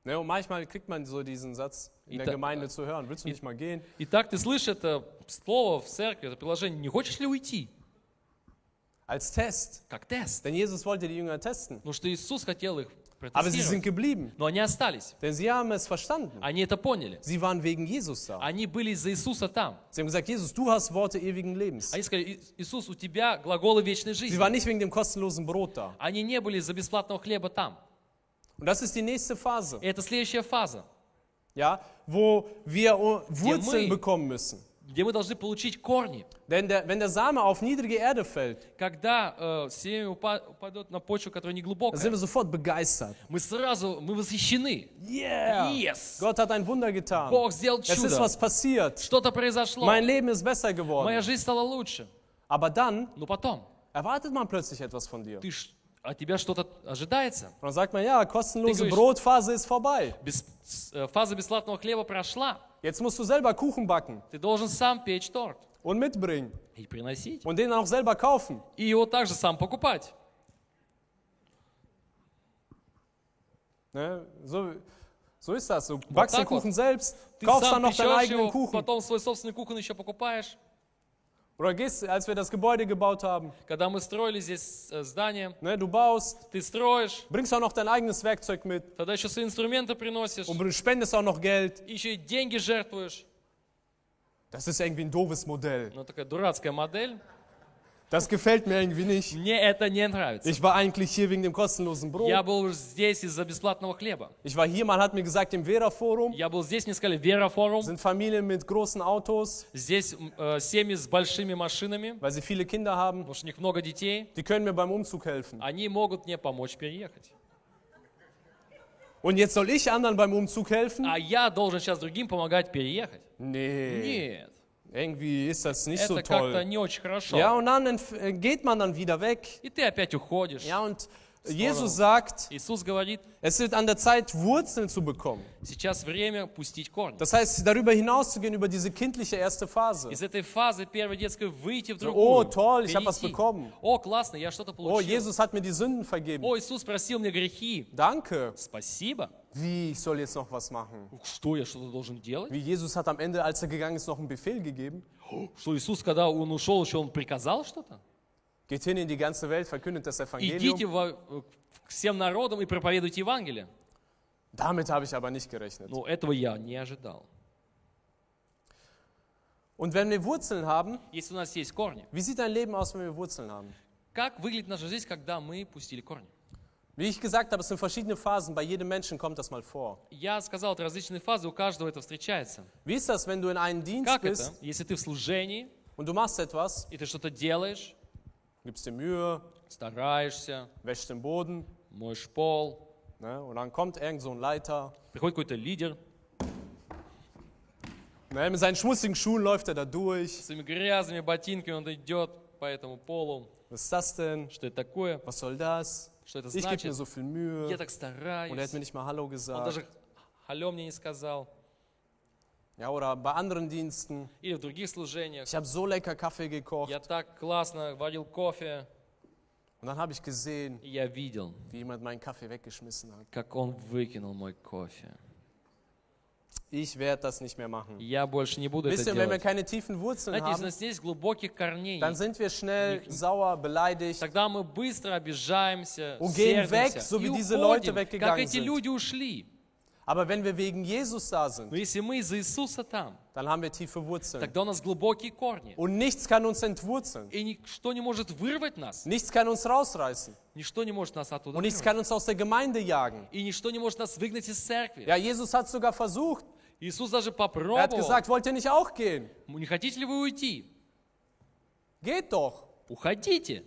Ne, und manchmal kriegt man so diesen Satz in der Ita- Gemeinde zu hören. Willst du nicht mal gehen? Итак, ты слышишь это слово в церкви, это приложение, не хочешь ли уйти? Als Test. Как тест. Denn Jesus wollte die Jünger testen. Потому что Иисус хотел их Aber sie sind протестировать. geblieben. Но они остались. Denn sie haben es verstanden. Они это поняли. Sie waren wegen Jesus da. Они были из-за Иисуса там. Sie haben gesagt, Jesus, du hast Worte ewigen Lebens. Они сказали, «И- Иисус, у тебя глаголы вечной Sie жизни. waren nicht wegen dem kostenlosen Brot da. Они не были из-за бесплатного хлеба там. Und das ist die nächste Phase, И это следующая фаза, ja, wo wir uh, Wurzeln мы- bekommen müssen. где мы должны получить корни. Denn der, wenn der Same auf niedrige Erde fällt, Когда э, семя упа- упадет на почву, которая не dann sind глубокая, wir sofort begeistert. мы сразу, мы восхищены. Yeah! Yes! Gott hat ein Wunder getan. Бог сделал Es ist чудо. was passiert. Что-то произошло. Mein Leben ist besser geworden. Моя жизнь стала лучше. Aber dann Но потом, erwartet man plötzlich etwas von dir. ты, ш- от тебя что-то ожидается. Dann sagt man, ja, kostenlose говоришь- Brotphase ist vorbei. Э, фаза бесплатного хлеба прошла. Jetzt musst du selber Kuchen backen Ты должен сам печь торт und mitbringen и приносить. und den auch selber kaufen. И его также сам покупать. Ne? So, so ist das. Du backst den так вот. Kuchen selbst, Ты kaufst dann noch deinen eigenen его, Kuchen. потом свой собственный кухонь еще покупаешь. Oder gehst, als wir das Gebäude gebaut haben, Когда мы строили здесь э, здание, ne, du baust, ты строишь, bringst auch noch dein eigenes Werkzeug mit тогда еще свои инструменты приносишь, und spendest auch noch Geld. еще и деньги жертвуешь. Das ist irgendwie ein doofes Modell. Ну, такая дурацкая модель. Das gefällt mir irgendwie nicht. Мне это не nравится. Ich war eigentlich hier wegen dem kostenlosen Brot. Я был здесь из-за бесплатного хлеба. Ich war hier, man hat mir gesagt, im Vera-Forum Я был здесь, мне сказали, Вера форум. sind Familien mit großen Autos, Здесь м, э, семьи с большими машинами, weil sie viele Kinder haben. потому что у них много детей. Die können mir beim Umzug helfen. Они могут мне помочь переехать. Und jetzt soll ich anderen beim Umzug helfen? А я должен сейчас другим помогать переехать. Nee, Нет, irgendwie ist das nicht so это как-то toll. не очень хорошо. Ja, und dann entf- äh, geht man dann wieder weg. И ты опять уходишь. Ja, und Jesus sagt, Иисус говорит, es wird an der Zeit, Wurzeln zu bekommen. сейчас время пустить корни. Das heißt, darüber hinauszugehen, über diese kindliche erste Phase. Из этой фазы первой детской выйти в О, другую. toll, ich habe was перейти. bekommen. О, классно, я что-то Oh, получил. Jesus hat mir die Sünden vergeben. О, Иисус простил мне грехи. Danke. Спасибо. Wie, ich soll jetzt noch was machen? Что, я что-то должен делать? Wie Jesus hat am Ende, als er gegangen ist, noch einen Befehl gegeben. Что Иисус, когда Он ушел, еще Он приказал что-то? Geht hin in die ganze Welt, verkündet das Идите Evangelium. во- к всем народам и проповедуйте Евангелие. Damit habe ich aber nicht gerechnet. Но этого я не ожидал. Und wenn wir Wurzeln haben, Если у нас есть корни, wie sieht dein Leben aus, wenn wir Wurzeln haben? как выглядит наша жизнь, когда мы пустили корни? Wie ich gesagt habe, es sind verschiedene Phasen. Bei jedem Menschen kommt das mal vor. Я сказал, это различные фазы, у каждого это встречается. Wie ist das, wenn du in einem Dienst Как это? bist Если ты в служении, und du machst etwas, и ты что-то делаешь, gibst dir Mühe, стараешься, wäschst den Boden моешь пол, ne, und dann kommt irgend so ein Leiter. приходит какой-то лидер Ne, mit seinen schmutzigen Schuhen läuft er da durch. с своими грязными ботинками, он идет по этому полу. Was ist das denn? Что это такое? Was soll das? Что это Ich gebe mir значит? so viel Mühe. Я так Und er стараюсь. hat mir nicht mal Hallo Он gesagt. даже халё мне не сказал. Ja, oder bei anderen Diensten. Или в других служениях. Ich habe so lecker Kaffee gekocht. Я так классно варил кофе, Und dann habe ich gesehen, и я видел, wie jemand meinen Kaffee weggeschmissen hat. как он выкинул мой кофе. Ich werde das nicht mehr machen. Я больше не буду Wisst это ihr, wenn wir делать. keine tiefen Wurzeln Знаете, если у haben, нас есть глубоких корней, dann sind wir schnell sauer, beleidigt. тогда мы быстро обижаемся, Und gehen weg, сердимся so wie и diese Leute уходим, weggegangen как эти sind. люди ушли. Aber wenn wir wegen Jesus da Но sind, если мы из-за Иисуса там, dann haben wir tiefe Wurzeln. тогда у нас глубокие корни. Und nichts kann uns entwurzeln. И ничто не может вырвать нас, Nichts kann uns rausreißen. ничто не может нас оттуда Und nichts вырвать. kann uns aus der Gemeinde jagen. И ничто не может нас выгнать из церкви. Ja, Jesus hat sogar versucht. Иисус даже Er hat попробовал. gesagt, wollt ihr nicht auch gehen? Не хотите ли вы уйти? Geht doch. Уходите.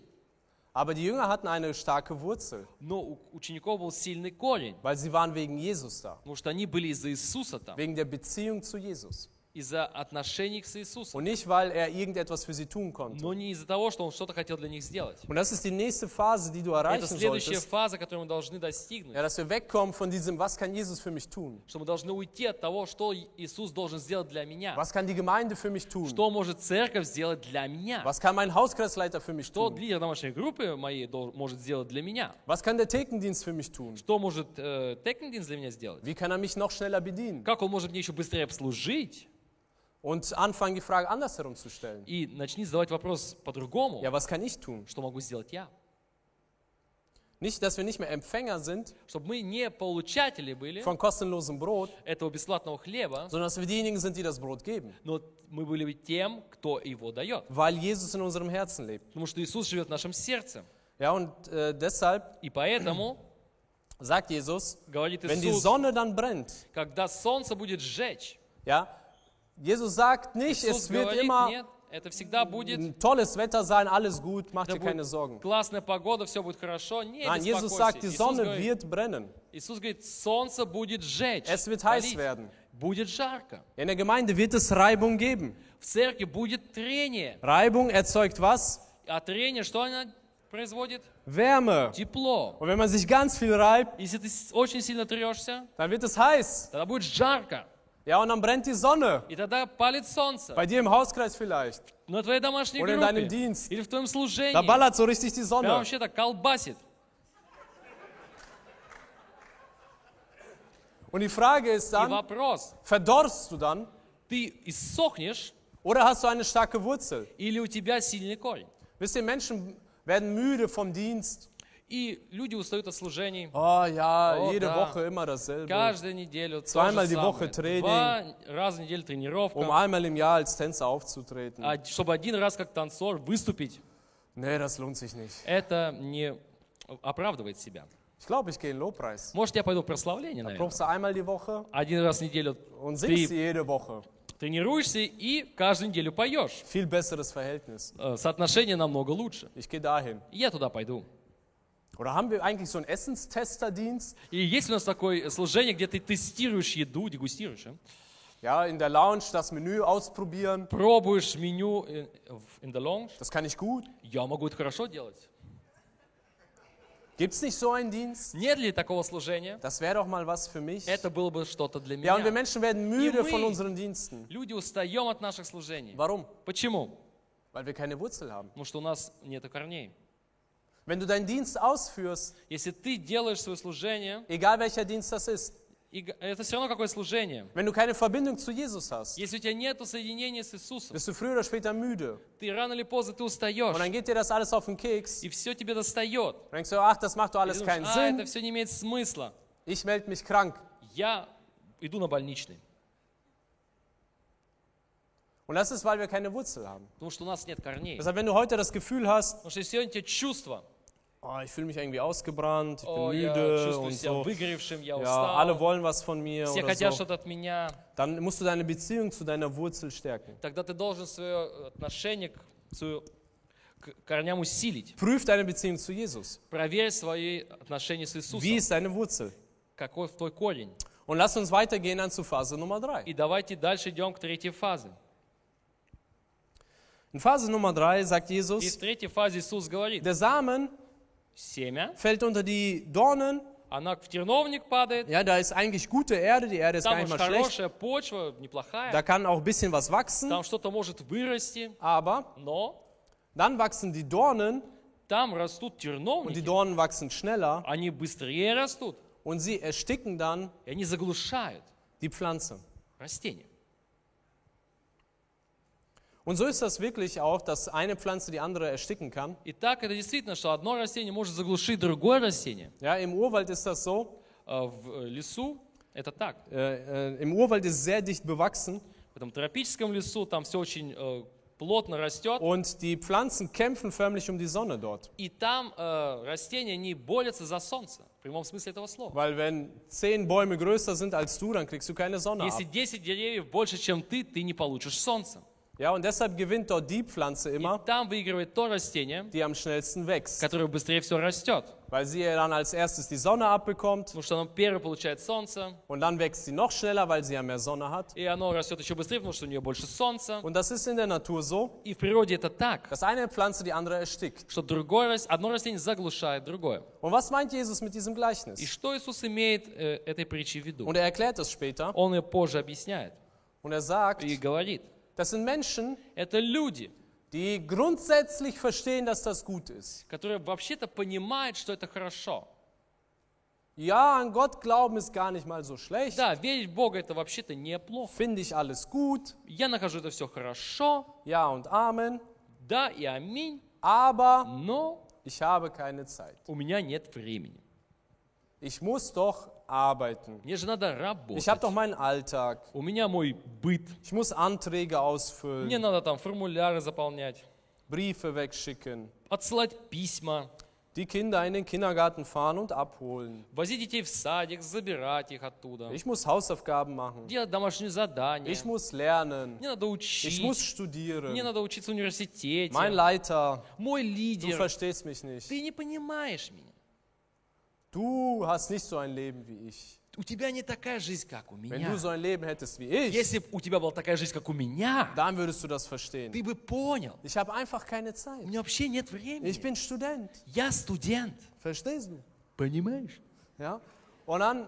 Aber die Jünger hatten eine starke Wurzel, Но у учеников был сильный корень, weil sie waren wegen Jesus da. потому что они были из-за Иисуса там, Wegen der Beziehung zu Jesus. Из-за отношений с Иисусом. und nicht, weil er irgendetwas für sie tun konnte. Но не из-за того, что Он что-то хотел для них сделать. Und das ist die nächste Phase, die du Это erreichen следующая solltest. фаза, которую мы должны достигнуть. Ja, dass wir wegkommen von diesem, was kann Jesus für mich tun? Что мы должны уйти от того, что Иисус должен сделать для меня. Was kann die Gemeinde für mich tun? Что может церковь сделать для меня? Was kann mein Hauskreisleiter für mich Что tun? лидер домашней группы моей может сделать для меня? Was kann der Thekendienst für mich tun? Что может э, Текендинс для меня сделать? Wie kann er mich noch schneller bedienen? Как он может мне еще быстрее обслужить? Und anfangen, die Frage andersherum zu stellen. И начни задавать вопрос по-другому. Ja, was kann ich tun? Что могу сделать я? Nicht, dass wir nicht mehr Empfänger sind Чтобы мы не получатели были von kostenlosem Brot, этого бесплатного хлеба, sondern dass wir diejenigen sind, die das Brot geben. но мы были тем, кто его дает. Weil Jesus in unserem Herzen lebt. Потому что Иисус живет в нашем сердце. Ja, und äh, deshalb И поэтому, sagt Jesus, говорит wenn die Иисус, Sonne dann brennt, когда солнце будет сжечь, ja, Jesus sagt nicht, Иисус es wird говорит, immer нет, это всегда будет, ein tolles Wetter sein, alles gut, mach это dir keine будет Sorgen. классная погода, все будет хорошо. Не Nein, Jesus беспокойся. sagt, die Иисус Sonne говорит, wird brennen. Иисус говорит, солнце будет сжечь, Es wird heiß палить. werden. будет жарко. In der Gemeinde wird es Reibung geben. В церкви будет трение. Reibung erzeugt was? А трение, что оно производит? Wärme. Тепло. Und wenn man sich ganz viel reibt, Если ты с- очень сильно трешься, dann wird es heiß. тогда будет жарко. Ja, und dann brennt die Sonne. И тогда палит солнце. Bei dir im Hauskreis vielleicht. На твоей домашней Oder in deinem группе. Dienst. Или в твоем служении. Da ballert so richtig die Прям Sonne. вообще так колбасит. Und die Frage ist И dann, вопрос, verdorrst du dann ты иссохнешь oder hast du eine starke Wurzel? или у тебя сильный корень? Wisst ihr, Menschen werden müde vom Dienst. И люди устают от служений. Jede da. Woche immer dasselbe. Каждую неделю то Zweimal же die Woche самое. Training. Два раза в неделю тренировка. Um einmal im Jahr als Tänzer aufzutreten. А чтобы один раз как танцор выступить, Nee, das lohnt sich nicht. это не оправдывает себя. Ich glaube, ich gehe in Lobpreis. Может, я пойду в прославление, наверное. Probst du einmal die Woche Один раз в неделю und singst ты jede Woche. тренируешься и каждую неделю поешь. Viel besseres Verhältnis. Э, Соотношение намного лучше. Ich gehe dahin. Я туда пойду. Oder haben wir eigentlich so einen Essenstesterdienst? И есть у нас такое служение, где ты тестируешь еду, дегустируешь, а? Ja, in der Lounge das Menü ausprobieren. пробуешь меню э, в- in the lounge. Das kann ich gut. Я могу это хорошо делать. Gibt es nicht so einen Dienst? Нет ли такого служения? Das wäre doch mal was für mich. Это было бы что-то для Ja, und wir меня. Menschen werden müde мы- von unseren Diensten. Люди устаем от наших служений. Warum? Почему? Weil wir keine Wurzel haben. Потому что у нас нет корней. Wenn du deinen Dienst ausführst, Если ты делаешь свое служение, egal welcher Dienst das ist, и г- это все равно какое служение. wenn du keine Verbindung zu Jesus hast, Если у тебя нет соединения с Иисусом, bist du früher oder später müde. ты рано или поздно ты Und устаешь, dann geht dir das alles auf den Keks. и все тебе достает. Und denkst du, ach, das macht doch И alles ты keinen думаешь, а, это Sinn. все не имеет смысла. Ich melde mich krank. Я иду на больничный, Und das ist, weil wir keine Wurzel haben. потому что у нас нет корней. Deshalb, wenn du heute das Gefühl hast, Потому что если сегодня тебе чувство, oh, ich fühle mich irgendwie ausgebrannt, ich bin о, я müde чувствую und себя so, выгоревшим, я ja, alle устал, wollen was von mir все oder хотят so, что-то от меня, dann musst du deine Beziehung zu deiner Wurzel stärken. тогда ты должен свое отношение к, свою- к корням усилить. Prüf deine Beziehung zu Jesus. Проверь свои отношения с Иисусом. Wie ist deine Wurzel? Какой твой корень? Und lass uns weitergehen dann zu Phase Nummer drei. И давайте дальше идем к третьей фазе. In Phase Nummer drei sagt И в Jesus, третьей фазе Иисус говорит, der Samen семя, fällt unter die Dornen. она в терновник падает, Ja, da ist eigentlich gute Erde, die Erde ist gar там nicht уж mal schlecht. хорошая почва, неплохая, Da kann auch ein bisschen was wachsen, там что-то может вырасти, aber но dann wachsen die Dornen там растут und die терновники, Dornen wachsen schneller они быстрее растут, und sie ersticken dann и они заглушают die Pflanze. растения. Und so ist das wirklich auch, dass eine Pflanze die andere ersticken kann. И так это действительно, что одно растение может заглушить другое растение. Ja, im Urwald ist das so. А В лесу это так. Äh, äh, Im Urwald ist sehr dicht bewachsen В этом тропическом лесу там все очень э, плотно растет, und die Pflanzen kämpfen förmlich um die Sonne dort. и там э, растения, они борются за солнце, в прямом смысле этого слова. Weil wenn zehn Bäume größer sind als du, dann kriegst du keine Sonne. Если 10 деревьев больше, чем ты, ты не получишь солнца. Ja, und deshalb gewinnt dort die Pflanze И immer, там выигрывает то растение, die am schnellsten wächst. которое быстрее всего растет. Weil sie ja dann als erstes die Sonne abbekommt Потому что оно первое получает солнце, und dann wächst sie noch schneller, weil sie ja mehr Sonne hat. и оно растет еще быстрее, потому что у нее больше солнца. Und das ist in der Natur so, И в природе это так, dass eine Pflanze die andere erstickt. что другое, рас- одно растение заглушает другое. Und was meint Jesus mit diesem И Gleichnis? что Иисус имеет э, этой притчей в виду? Und er erklärt es später Он ее позже объясняет und er sagt, и говорит, das sind Menschen, это люди, die grundsätzlich verstehen, dass das gut ist. которые вообще-то понимают, что это хорошо. Ja, an Gott glauben ist gar nicht mal so schlecht. Да, верить в Бога это вообще-то неплохо. Finde ich alles gut. Я нахожу это все хорошо, Ja und Amen. да и аминь, Aber но ich habe keine Zeit. у меня нет времени. Ich muss doch arbeiten. Мне же надо работать. Ich habe doch meinen Alltag. У меня мой быт. Ich muss Anträge Мне ausfüllen, надо там формуляры заполнять, Briefe wegschicken, отсылать письма, die Kinder in den Kindergarten fahren und abholen. возить детей в садик, забирать их оттуда, Ich muss Hausaufgaben machen. делать домашние задания. Ich muss lernen. Мне надо Ich muss учить. studieren. Мне надо учиться в университете. Mein Leiter, Мой du лидер. verstehst mich nicht. Ты не понимаешь меня. Du hast nicht so ein Leben wie ich. У тебя не такая жизнь, как у Wenn меня. du so ein Leben hättest wie ich, Если бы у тебя была такая жизнь, как у меня, dann würdest du das verstehen. ты бы понял. Ich habe einfach keine У Zeit. меня вообще нет Ich времени. bin Student. Я студент. Verstehst du? Понимаешь? Ja? Und dann,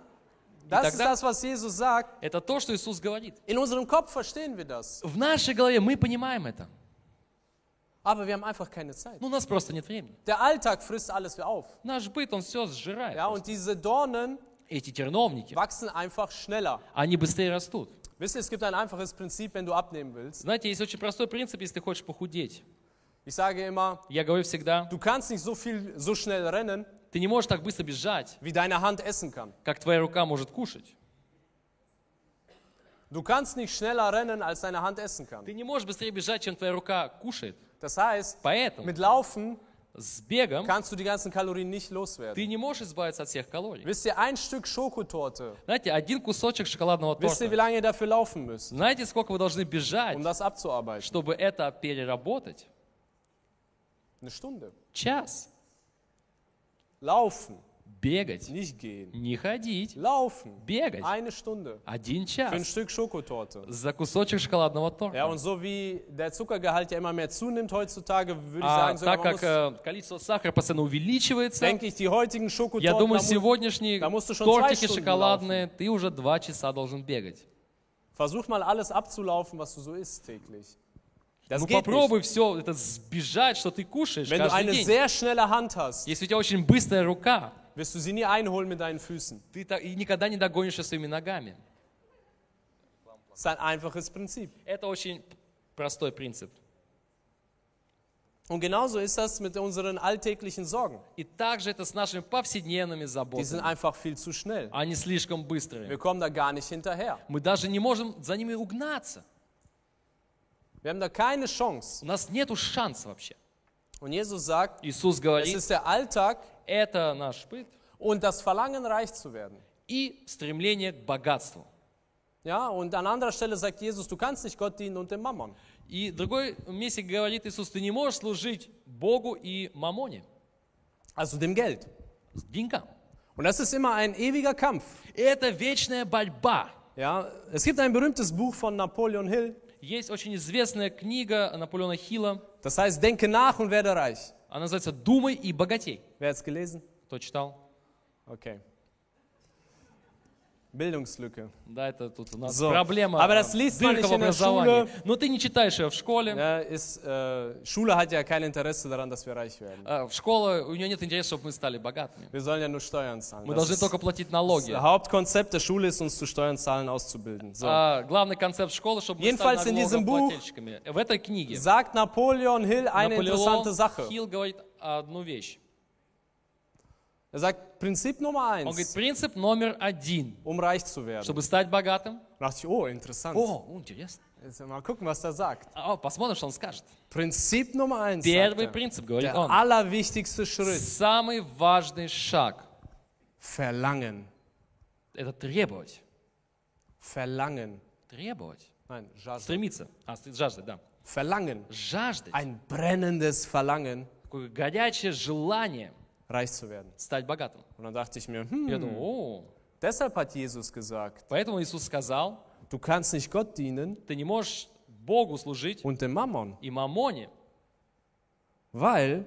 das ist тогда- das, was Jesus sagt. Это то, что Иисус говорит. In unserem Kopf verstehen wir das. В нашей голове мы понимаем это. Aber wir haben einfach keine Zeit. Но у нас просто нет времени. Der Alltag frisst alles auf. Наш быт, он все сжирает. Ja, und diese Dornen Эти терновники, wachsen einfach schneller. они bыстрее растут. Wisst ihr, es gibt ein einfaches Prinzip, wenn du abnehmen willst. Знаете, есть очень простой принцип, если ты хочешь похудеть. Ich sage immer, Я говорю всегда, du kannst nicht so viel, so schnell rennen, ты не можешь так быстро бежать, wie deine Hand essen kann. как твоя рука может кушать. Du kannst nicht schneller rennen, als deine Hand essen kann. Ты не можешь быстрее бежать, чем твоя рука кушает. Das heißt, Поэтому mit Laufen с бегом kannst du die ganzen Kalorien nicht loswerden. ты не можешь избавиться от всех калорий. Wisst ihr, ein Stück Schokotorte, Знаете, один кусочек шоколадного wisst ihr, wie торта. lange ihr dafür laufen müsst, Знаете, сколько вы должны бежать, um das abzuarbeiten? чтобы это переработать? Eine Stunde. Час. Laufen, Бегать. nicht gehen. Не ходить. Laufen, Бегать. eine Stunde Один für ein час. Stück Schokotorte. За кусочек шоколадного Ja, торта. und so wie der Zuckergehalt ja immer mehr zunimmt heutzutage, würde ich А sagen, sogar, так как muss, э, количество сахара постоянно увеличивается, denke ich, die heutigen я думаю, сегодняшние тортики шоколадные, ты уже два часа должен бегать. versuch mal alles abzulaufen, was du so isst täglich. Das Ну попробуй nicht. все это сбежать, что ты кушаешь Wenn каждый день. hast, Если у тебя очень быстрая рука, wirst du sie nie einholen mit deinen Füßen. ты так- и никогда не догонишь ее своими ногами. Das ist ein einfaches Prinzip. Это очень простой принцип. Und genauso ist das mit unseren alltäglichen Sorgen. И также это с нашими повседневными Die sind заботами. einfach viel zu schnell. Они слишком быстрые. Wir kommen da gar nicht hinterher. Мы даже не можем за ними угнаться. Wir haben da keine Chance. У нас нет шанса вообще. Und Jesus sagt, Иисус es говорит, ist der Alltag это наш быт und das Verlangen, reich zu werden. и стремление к богатству. Ja, und an anderer Stelle sagt Jesus, du kannst nicht Gott dienen und dem Mammon. И в другой месте говорит Иисус, ты не можешь служить Богу и мамоне, Also dem Geld. деньгам. Und das ist immer ein ewiger Kampf. И это вечная борьба. Ja, es gibt ein berühmtes Buch von Napoleon Hill, Есть очень известная книга Наполеона Хилла, das heißt Denke nach und werde reich. она называется «Думай и богатей». Wer hat es gelesen? Кто читал? Okay. Bildungslücke. Да, это тут у нас So. проблема. Aber das э, liest man nicht in der. Schule. Но ты не читаешь ее в школе. Ja, ist, äh, Schule hat ja kein Interesse daran, dass wir reich werden. Э, В школе у нее нет интереса, чтобы мы стали богатыми. Wir sollen ja nur Steuern zahlen. Мы Das должны только платить das налоги. Hauptkonzept der Schule ist, uns zu Steuern zahlen auszubilden. So. А главный концепт школы, чтобы мы Jedenfalls стали diesem Buch налогоплательщиками. В этой книге Sagt Napoleon Hill eine interessante Наполеон Sache. Хилл говорит одну вещь. Er sagt, Prinzip Nummer Он говорит, eins, принцип номер один, um reich zu werden. чтобы стать богатым. Da dachte ich, oh, interessant. О, интересно. Jetzt mal gucken, was er sagt. А, посмотрим, что он скажет. Prinzip Nummer eins, Первый er. принцип, говорит der он. allerwichtigste Schritt, Самый важный шаг Verlangen. – это требовать. Verlangen. Требовать. Nein. Стремиться. А, жаждать, да. Verlangen, жаждать, ein brennendes Verlangen, такое горячее желание reich zu werden. стать богатым. Und dann dachte ich mir, Я hm, думаю, о, deshalb hat Jesus gesagt, поэтому Иисус сказал, du kannst nicht Gott dienen ты не можешь Богу служить und dem Mammon. и мамоне, Weil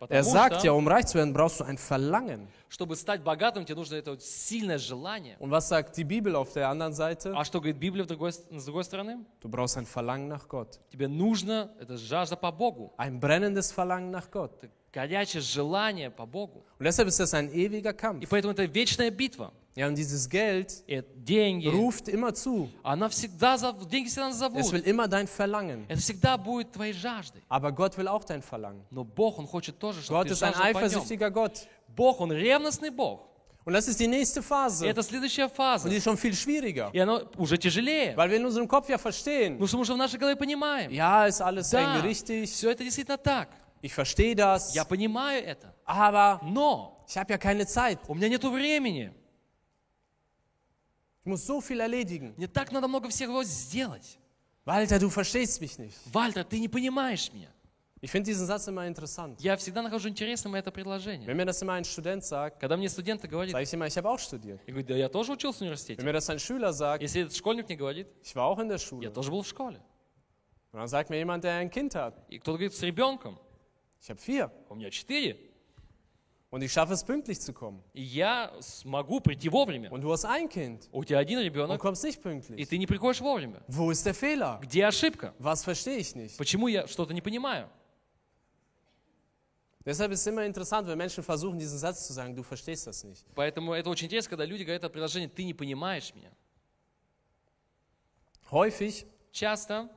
er потому sagt ja, что, um reich zu werden, brauchst du ein Verlangen. чтобы стать богатым, тебе нужно это вот сильное желание. Und was sagt die Bibel auf der anderen Seite? А что говорит Библия в другой, с другой стороны? Du brauchst ein Verlangen nach Gott. Тебе нужно, это жажда по Богу, Ein brennendes Verlangen nach Gott. Горячее желание по Богу. Und deshalb ist das ein ewiger И Kampf. поэтому это вечная битва. Ja, und dieses Geld И деньги, ruft immer zu. она всегда, деньги всегда Es зовут. will immer dein Verlangen. Это всегда будет твоей жаждой. Aber Gott will auch dein Verlangen. Но Бог, Он хочет тоже, чтобы Gott ты ist ein eifersüchtiger Gott. Бог, Он ревностный Бог. Und das ist die nächste И Phase. это следующая фаза. Und die ist schon viel schwieriger. И оно уже тяжелее. Weil wir in unserem Kopf ja verstehen, Ну, потому что в нашей голове понимаем. ja, ist alles Да, richtig, все это действительно так. Ich verstehe das, Я понимаю это. aber Но ich habe ja keine Zeit. у меня нет времени. Ich muss so viel erledigen. Мне так надо много всего сделать. Walter, du verstehst mich nicht. Вальтер, ты не понимаешь меня. Ich finde diesen Satz immer interessant. Я всегда нахожу интересным это предложение. Wenn mir das immer ein Student sagt, Когда мне студенты говорят, sage ich immer, ich habe auch studiert. я говорю, да я тоже учился в Wenn университете. mir das ein Schüler sagt, Если этот школьник мне говорит, ich war auch in der я Schule. тоже был в школе. Und dann sagt mir jemand, der ein Kind hat, И кто-то говорит, с ребенком. ich habe vier. У меня четыре. Und ich schaffe es pünktlich zu kommen. И я смогу прийти вовремя. Und du hast ein Kind У тебя один und ребенок, kommst nicht и pünktlich. ты не приходишь вовремя. Wo ist der Fehler? Где ошибка? Was verstehe ich nicht? Почему я что-то не понимаю? Deshalb ist es immer interessant, wenn Menschen versuchen, diesen Satz zu sagen, du verstehst das nicht. Поэтому это очень интересно, когда люди говорят это предложение, ты не понимаешь меня. Häufig Часто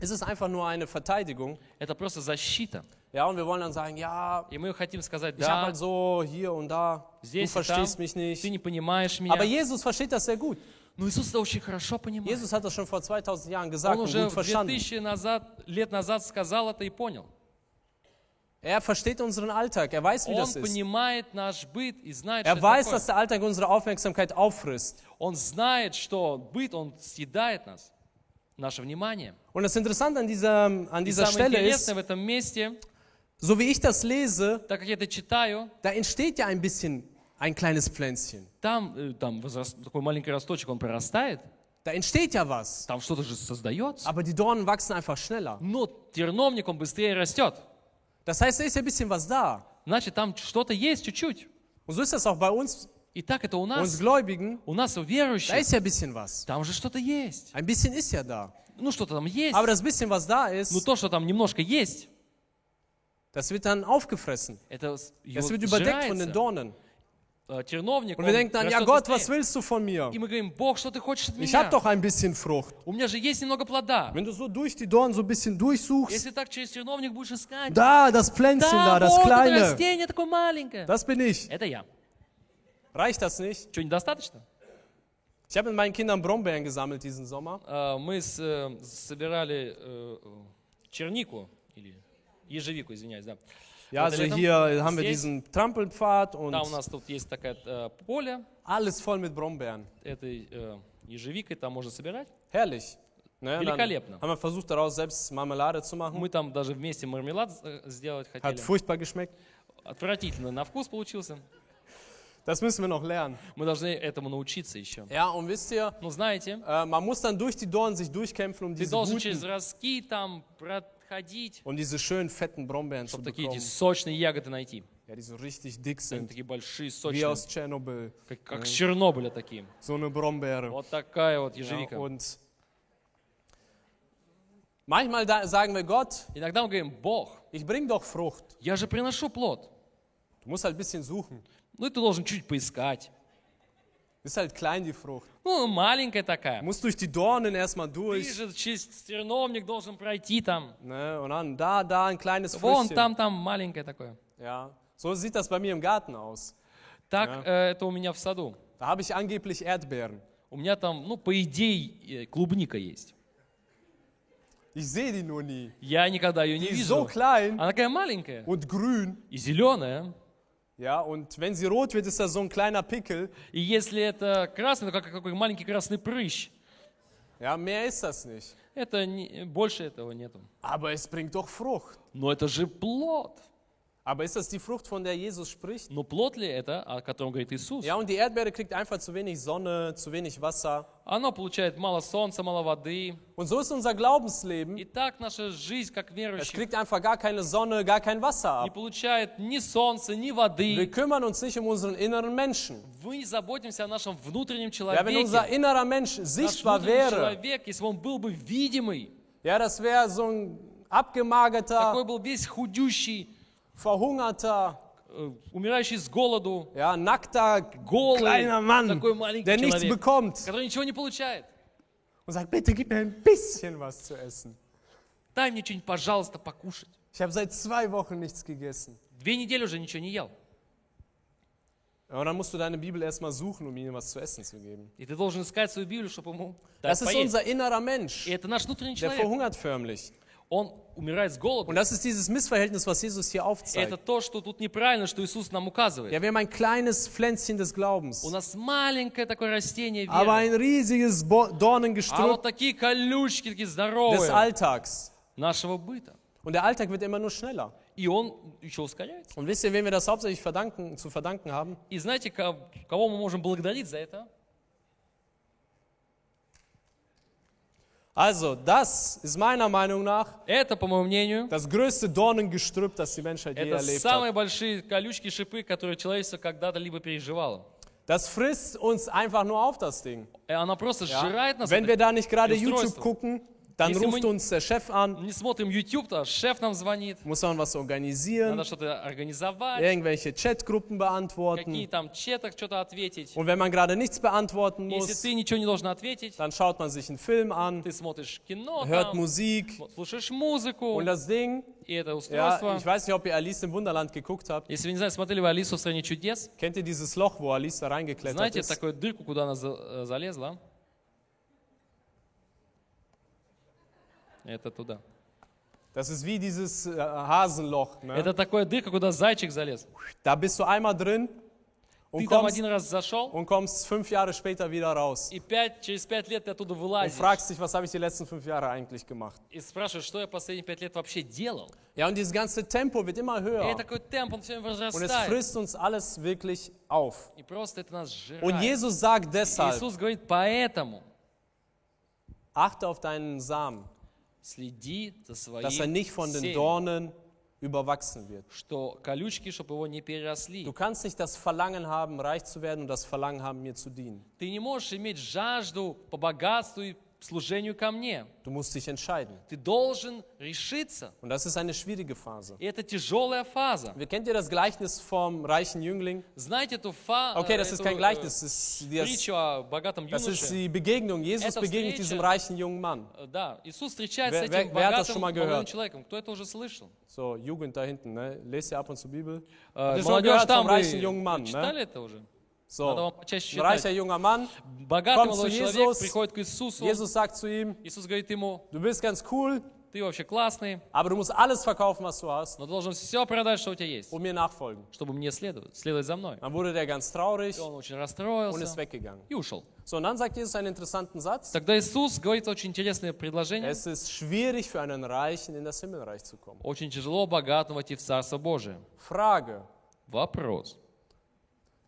ist es einfach nur eine Verteidigung. это просто защита. Ja, und wir wollen dann sagen, ja, И мы хотим сказать, ich habe да, halt so hier und da, du здесь и там, verstehst mich ты nicht. не понимаешь Aber меня. Jesus versteht das sehr gut. Но Иисус это очень хорошо понимает. Jesus hat das schon vor 2000 Jahren gesagt Он und уже gut verstanden. 2000 назад, лет назад сказал это и понял. Er versteht unseren Alltag, er weiß, wie Он das ist. понимает наш быт и знает, Er что weiß, это dass такое. der Alltag unsere Aufmerksamkeit auffrisst. Он знает, что быт, он съедает нас, Наше внимание. Und das Interessante an dieser, an И dieser самое Stelle интересное ist, в этом месте, so wie ich das lese, так как я это читаю, da entsteht ja ein bisschen ein kleines Pflänzchen. там, э, там такой маленький росточек, он прорастает, Da entsteht ja was. там что-то же создается. Aber die Dornen wachsen einfach schneller. Но терновник, он быстрее растет. Das heißt, da ist ja ein bisschen was da. Значит, там что-то есть чуть-чуть. Und so ist das auch bei uns, И так это у uns нас, Gläubigen. у нас у Da верующих, ist ja ein bisschen was. там же что-то есть. Ein bisschen ist ja da. Ну, что-то там есть. Aber das bisschen, was da Но ist, то, что там немножко есть, das wird dann aufgefressen. это Das wird überdeckt von den. Dornen. Э, Терновник, Und wir denken dann, ja Gott, was willst du von mir? И мы говорим, Бог, что ты хочешь от Ich меня? habe doch ein bisschen Frucht. У меня же есть немного плода. Wenn du so durch die Dornen so ein bisschen durchsuchst, Если так через терновник будешь искать, da, das Pflänzchen da, да, das вот это kleine, растение такое маленькое. das bin ich. Это я. Reicht das nicht? Что, недостаточно? Ich habe mit meinen Kindern Brombeeren gesammelt diesen Sommer. Э, Мы с- э, собирали э, э, чернику, или ежевику, извиняюсь, да. Ja, also летом hier haben wir здесь, diesen Trampelpfad und Да, у нас тут есть такое э, поле alles voll mit Brombeeren. этой э, ежевикой, там можно собирать. Herrlich. Ne? Dann Великолепно. haben wir versucht, daraus selbst Marmelade zu machen. Мы там даже вместе мармелад э, сделать Hat хотели. furchtbar geschmeckt. Отвратительно на вкус получился. Das müssen wir noch lernen. Мы должны этому научиться еще. Ja, und wisst ihr, Ну, знаете, äh, man muss dann durch die Dornen sich durchkämpfen, um diese должен через guten, ростки там проходить, um diese schönen fetten Brombeeren zu такие эти bekommen. сочные ягоды найти. Ja, die so richtig dick Они sind. такие большие, Wie сочные, aus Tschernobyl. как, как с Чернобыля такие. So eine Brombeere. Вот такая вот Ja, ежевика. und manchmal da sagen wir Gott, Иногда мы говорим, Бог, ich bring doch Frucht. я же приношу плод. Du musst halt ein bisschen suchen. Ну и ты должен чуть поискать. Ist halt klein die Frucht. Ну, маленькая такая. musst durch die Dornen erstmal Ты durch. же через терновник должен пройти там. Ne? Und dann da, da ein kleines Вон Früchtchen. там, там маленькое такое. Ja. So sieht das bei mir im Garten aus. Так э, это у меня в саду. Da habe ich angeblich Erdbeeren. У меня там, ну, по идее, э, клубника есть. Ich sehe die nur nie. Я никогда ее не Die ist so вижу. klein Она такая маленькая und grün. и зеленая. Ja, und wenn sie rot wird, ist das so ein kleiner Pickel. И если это красный, то как какой маленький красный прыщ. Ja, mehr ist das nicht. Это не- больше этого нету. Aber es bringt doch Frucht. Но это же плод. Aber ist das die Frucht, von der Jesus spricht? Но плод ли это, о котором говорит Иисус? Ja, und die Erdbeere kriegt einfach zu wenig Sonne, zu wenig Wasser. Оно получает мало солнца, мало воды. Und so ist unser Glaubensleben. И так наша жизнь, как Es верующих, kriegt einfach gar keine Sonne, gar kein Wasser не ab. получает ни солнца, ни Wir воды. kümmern uns nicht um unseren inneren Menschen. Мы не заботимся о нашем внутреннем Ja, wenn unser человеке. innerer Mensch Наш sichtbar внутренний wäre, человек, если бы он был бы видимый, ja, das wäre so ein abgemagerter, такой был весь худющий, verhungerter, э, умирающий с голоду, ja, nackter, голый, kleiner Mann, такой маленький der nichts человек, bekommt который ничего не получает. und sagt, bitte gib mir ein bisschen was zu essen. Дай мне что-нибудь, пожалуйста, покушать. Ich habe seit zwei Wochen nichts gegessen. Две недели уже ничего не ел. Ja, und dann musst du deine Bibel erstmal suchen, um ihm was zu essen zu geben. И ты должен искать свою Библию, чтобы ему дать Das ist поесть. unser innerer Mensch. И это наш внутренний Der человек. verhungert förmlich. Он умирает с голоду. Und das ist dieses Missverhältnis, was Jesus hier Это то, что тут неправильно, что Иисус нам указывает. Ja, wir haben ein kleines Pflänzchen des Glaubens, У нас маленькое такое растение aber веры. ein riesiges Bo- А Dornengestrüpp вот такие колючки, такие des здоровые Alltags. нашего быта. Und der Alltag wird immer nur schneller. И он еще ускоряется. Und wisst ihr, wem wir das hauptsächlich verdanken, zu verdanken haben? И знаете, ко- кого мы можем благодарить за это? Also, das ist meiner Meinung nach Это, по моему мнению, das größte Dornengestrüpp, das die Menschheit je это erlebt самые hat. большие колючки, шипы, которые человечество когда-то либо переживало. Das frisst uns einfach nur auf, das Ding. И она просто Ja? сжирает нас. Wenn wir это. da nicht gerade Устройство. YouTube gucken, dann Если мы ruft uns der Chef an, Не смотрим YouTube, то шеф нам звонит. muss man was organisieren, Надо что-то организовать. irgendwelche Chatgruppen Какие beantworten. там чатах что-то ответить. Und wenn man gerade nichts beantworten Если muss, ты ничего не должен ответить, dann schaut man sich einen Film an, ты смотришь кино, hört там, Musik. слушаешь музыку, Und das Ding, и это ja, устройство. ich weiß nicht, ob ihr Alice im Wunderland geguckt habt. Если вы не знаете, смотрели вы Алису в стране чудес, Kennt ihr dieses Loch, wo Alice da reingeklettert знаете ist? такую дырку, куда она за- э, залезла? Это туда. Das ist wie dieses äh, Hasenloch. Ne? Это такая дырка, куда зайчик залез. Da bist du einmal drin und Ты там kommst, один раз зашел, und kommst fünf Jahre später wieder raus. и пять, через пять лет ты оттуда Und вылазишь. fragst dich, was habe ich die letzten fünf Jahre eigentlich gemacht? И спрашиваешь, что я последние пять лет вообще делал. Ja, und dieses ganze Tempo wird immer И höher. такой темп, он все время Und es возрастает. frisst uns alles wirklich auf. И просто это нас Und сжирает. Jesus sagt deshalb, Иисус говорит, поэтому achte auf deinen Samen, следи за dass er своим nicht von den семенем, Dornen überwachsen wird. что колючки, чтобы его не переросли. Du kannst nicht das Verlangen haben, reich zu werden und das Verlangen haben, mir zu dienen. Ты не можешь иметь жажду по богатству и служению ко мне. Du musst dich entscheiden. Ты должен решиться. Und das ist eine schwierige Phase. И это тяжелая фаза. Wir kennt ihr das Gleichnis vom reichen Jüngling? Знаете эту, фа, Okay, э, das ist kein э, Gleichnis, das ist, притчу о богатом das ist юноше? die Begegnung. Jesus begegnet diesem reichen jungen Mann. Э, Да, Иисус встречается Wer- с этим богатым молодым человеком. Кто это уже слышал? So, Jugend da hinten, ne? Lest ihr ab und zu Bibel? Э, Молодежь там, вы читали это уже? So, Надо вам почаще reicher junger Mann. Богатый kommt молодой zu человек Jesus. приходит к Иисусу. Jesus sagt zu ihm, Иисус говорит ему, du bist ganz cool, ты вообще классный, aber du musst alles verkaufen, was du hast, но должен все продать, что у тебя есть, um mir nachfolgen. чтобы мне следовать, следовать за мной. Dann wurde der ganz traurig И он очень und ist расстроился weggegangen. и ушел. So, und dann sagt Jesus einen interessanten Satz. Тогда Иисус говорит очень интересное предложение. Es ist schwierig für einen Reichen in das Himmelreich zu kommen. Очень тяжело богатым войти в Царство Божие. Frage, Вопрос.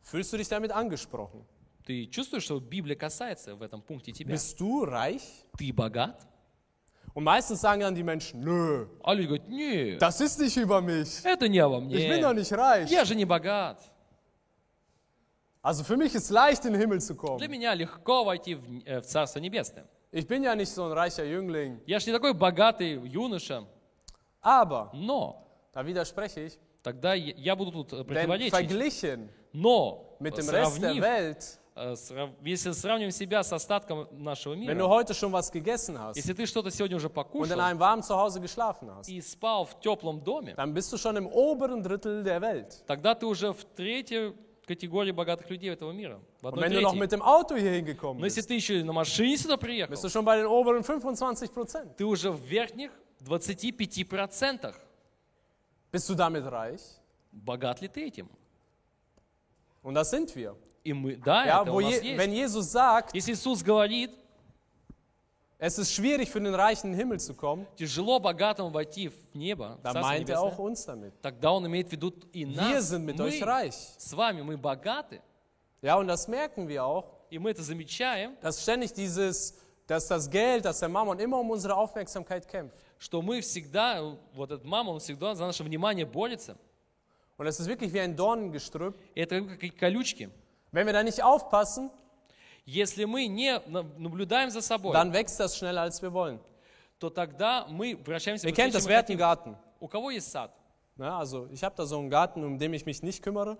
Fühlst du dich damit angesprochen? Ты чувствуешь, что Библия касается в этом пункте тебя? Bist du reich? Ты богат? Und meistens sagen dann die Menschen, nö, А люди говорят, нет, das ist nicht über mich. это не обо Ich bin doch мне. nicht reich. Я же не богат. Also für mich ist leicht, in den Himmel zu Для kommen. меня легко войти в, э, в Царство Небесное. Ich bin ja nicht so ein reicher Jüngling. Я же не такой богатый юноша, Aber, но da widerspreche ich, тогда я буду тут э, denn противоречить. verglichen Но mit э, dem Rest der сравнив, Welt, э, срав- если сравним себя с остатком нашего wenn du мира, heute schon was gegessen hast если ты что-то сегодня уже und in покушал einem warmen Zuhause geschlafen hast, и спал в теплом доме, dann bist du schon im oberen Drittel der Welt. тогда ты уже в третьей категории богатых людей этого мира. В одной wenn du noch mit dem Auto hier hingekommen Но если bist, ты еще на машине сюда приехал, bist du schon bei den oberen 25 Prozent. ты уже в верхних 25%. Bist du damit reich? Богат ли ты этим? Und das sind wir. И мы, да, Ja, это wo у нас Je есть. wenn Jesus sagt, Если Иисус говорит, Es ist schwierig für den Reichen in den Himmel zu kommen. тяжело богатому войти в небо, в Da Царство meint er Небесное, auch uns damit. тогда он имеет в виду и Wir нас. sind mit Мы euch reich. с вами, мы богаты, Ja, und das merken wir auch, и мы это замечаем, dass ständig dieses, dass das Geld, dass der Mammon immer um unsere Aufmerksamkeit kämpft. что мы всегда, вот этот мама, он всегда за наше внимание борется. Und es ist wirklich wie ein Dornengestrüpp. И это как и колючки. Wenn wir da nicht aufpassen, Если мы не на- наблюдаем за собой, dann wächst das schneller, als wir wollen. то тогда мы вращаемся Ihr быстрее, kennt das, чем wer мы hat einen хотим. Garten? У кого есть сад? Ja, also ich habe da so einen Garten, um den ich mich nicht kümmere.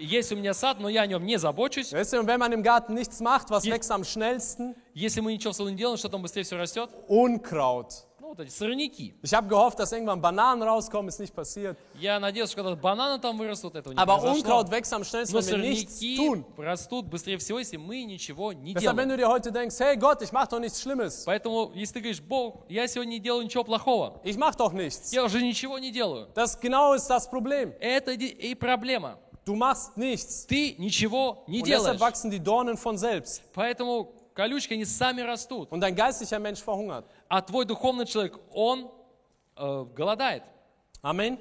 Есть у меня сад, но я о нем не забочусь. Weißt du, und wenn man im Garten nichts macht, was Je- wächst am schnellsten? Если мы ничего в саду не делаем, что там быстрее все растет? Unkraut. Ну, вот эти сорняки. Ich habe gehofft, dass irgendwann Bananen rauskommen, ist nicht passiert. Я надеялся, что когда бананы там вырастут, этого не Aber произошло. Unkraut wächst am schnellsten, Но wenn wir nichts сорняки tun. растут быстрее всего, если мы ничего не Deshalb, wenn делаем. du dir heute denkst, hey Gott, ich mache doch nichts Schlimmes. Поэтому, если ты говоришь, Бог, я сегодня не делаю ничего плохого, Ich mache doch nichts. я уже ничего не делаю. Das genau ist das Problem. Это и проблема. Du machst nichts. Ты ничего не Und deshalb делаешь. wachsen die Dornen von selbst. Поэтому колючки, они сами растут. Und dein geistlicher Mensch verhungert. А твой духовный человек, он э, голодает. Аминь.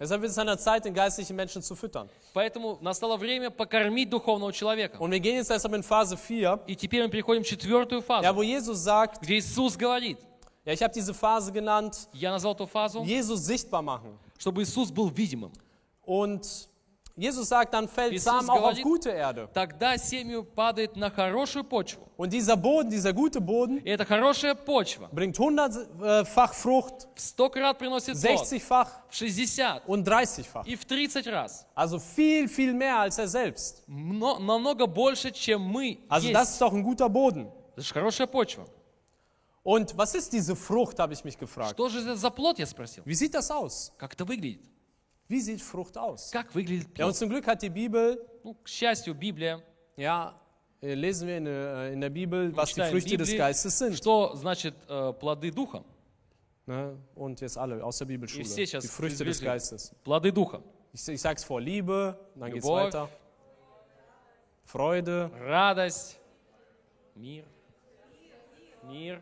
Deshalb ist es an der Zeit, den geistlichen Menschen zu füttern. Поэтому настало время покормить духовного человека. Und wir gehen jetzt deshalb in Phase 4, И теперь мы переходим в четвертую фазу, ja, wo Jesus sagt, где Иисус говорит, ja, ich habe diese Phase genannt, я назвал эту фазу, Jesus sichtbar machen. чтобы Иисус был видимым. Und Jesus sagt, dann fällt Jesus Samen auch auf gute Erde. Тогда семя падает на хорошую почву. Und dieser Boden, dieser gute Boden, И эта хорошая почва bringt hundertfach Frucht, в 100 крат приносит плод, 60-fach в 60 und 30-fach. и в 30 раз. Also viel, viel mehr als er selbst. Мно- намного больше, чем мы Also есть. das ist doch ein guter Boden. Это же хорошая почва. Und was ist diese Frucht, habe ich mich gefragt. Что же это за плод, я спросил. Wie sieht das aus? Как это выглядит? Wie sieht Frucht aus? Как выглядит Ja, und плод? zum Glück hat die Bibel, Ну, к счастью, Библия ja, äh, lesen wir in, der- in der Bibel, was die читаем Früchte des Библии, Geistes sind. что значит э, плоды Духа. Ne? Und jetzt alle aus der Bibelschule. И все сейчас Die Früchte des извлекли. Geistes. Плоды Духа. Ich, ich sage es vor, Liebe, dann geht's Любовь. weiter. Freude, Радость, мир, мир,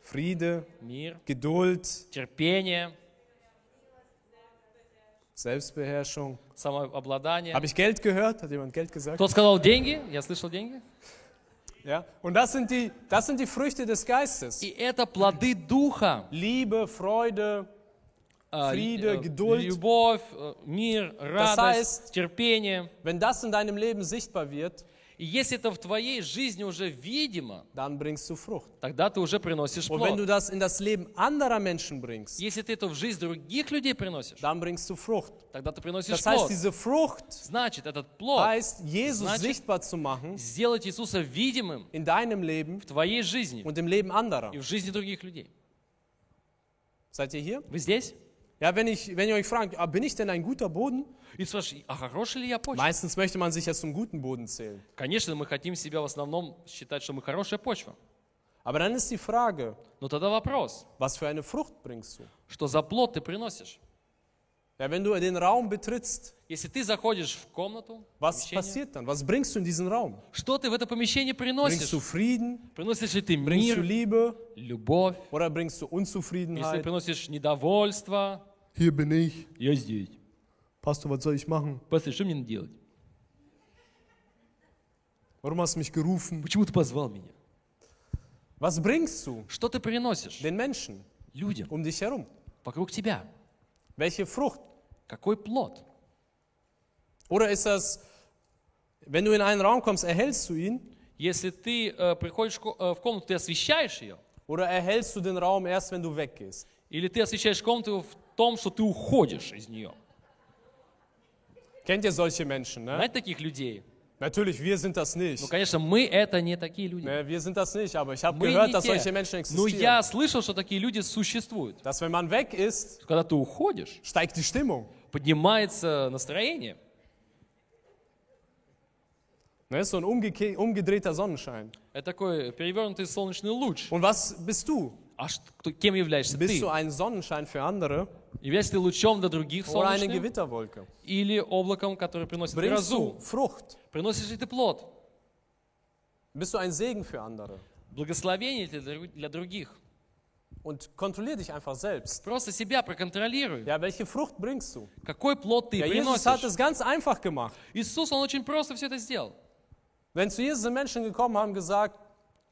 Friede, мир, Geduld, терпение, Selbstbeherrschung. самообладание. Habe ich Geld gehört? Hat jemand Geld gesagt? Кто сказал деньги? Я слышал деньги. Ja. Und das sind, die, das sind die Früchte des Geistes. И это плоды Духа. Liebe, Freude, А, Friede, э, Geduld. Любовь, э, мир, радость, heißt- терпение. wenn das in deinem Leben sichtbar wird, И если это в твоей жизни уже видимо, dann bringst du Frucht. тогда ты уже приносишь Und wenn плод. du das in das Leben anderer Menschen bringst, Если ты это в жизнь других людей приносишь, dann bringst du Frucht. тогда ты приносишь Das heißt, плод. diese Frucht Значит, этот плод heißt, Jesus Значит- sichtbar zu machen сделать Иисуса видимым in deinem Leben в твоей жизни und im Leben anderer. и в жизни других людей. Seid ihr hier? Вы здесь? Ja, wenn, ich, wenn ihr euch fragt, ah, bin ich denn ein guter Boden? И спрашиваешь, а хороший ли я почва? Meistens möchte man sich ja zum guten Boden zählen. Конечно, мы хотим себя в основном считать, что мы хорошая почва. Aber dann ist die Frage, Но тогда вопрос, was für eine Frucht bringst du? что за плод ты приносишь? Ja, wenn du den Raum betrittst, Если ты заходишь в комнату, was помещение, passiert dann? Was bringst du in diesen Raum? что ты в это помещение Bringst приносишь? du Frieden? Приносишь ли ты Bringst du мир, Liebe? любовь? Oder bringst du Если ты Unzufriedenheit? приносишь недовольство, Hier bin ich. я здесь. Pastor, was soll ich machen? Пастор, что мне надо делать? Warum hast du mich gerufen? Почему ты позвал меня? Was bringst du Что ты приносишь den Menschen людям um dich herum? вокруг тебя? Welche Frucht? Какой плод? Oder ist das, wenn du in einen Raum kommst, erhältst du ihn? Если ты э, приходишь в ко- э, в комнату, ты освещаешь ее? Oder erhältst du den Raum erst, wenn du weggehst? Или ты освещаешь комнату в том, что ты уходишь из нее? Kennt ihr solche Menschen? Ne? Знаете таких людей? Natürlich, wir sind das nicht. Ну, конечно, мы это не такие люди. Ne, wir sind das nicht, aber ich habe Мы gehört, не dass те. solche Menschen Но я слышал, что такие люди существуют. Dass wenn man weg ist, Когда ты уходишь, steigt die Stimmung. поднимается настроение. Ne, ist so ein umgeke- umgedrehter Sonnenschein. Это такой перевернутый солнечный луч. Und was bist du? А кто- кем являешься Bist ты? du ein Sonnenschein für andere Являешься ты лучом для других oder eine солнечным? Gewitterwolke? Или облаком, которое приносит Bringst грозу? du Frucht? Приносишь ли ты плод? Bist du ein Segen für andere? Благословение для, друг- для других. Und kontrollier dich einfach selbst. Просто себя проконтролируй. Ja, welche Frucht bringst du? Какой плод ты Ja, Jesus hat приносишь? es ganz einfach gemacht. Иисус, Он очень просто все это сделал. Wenn zu Jesus Menschen gekommen haben gesagt,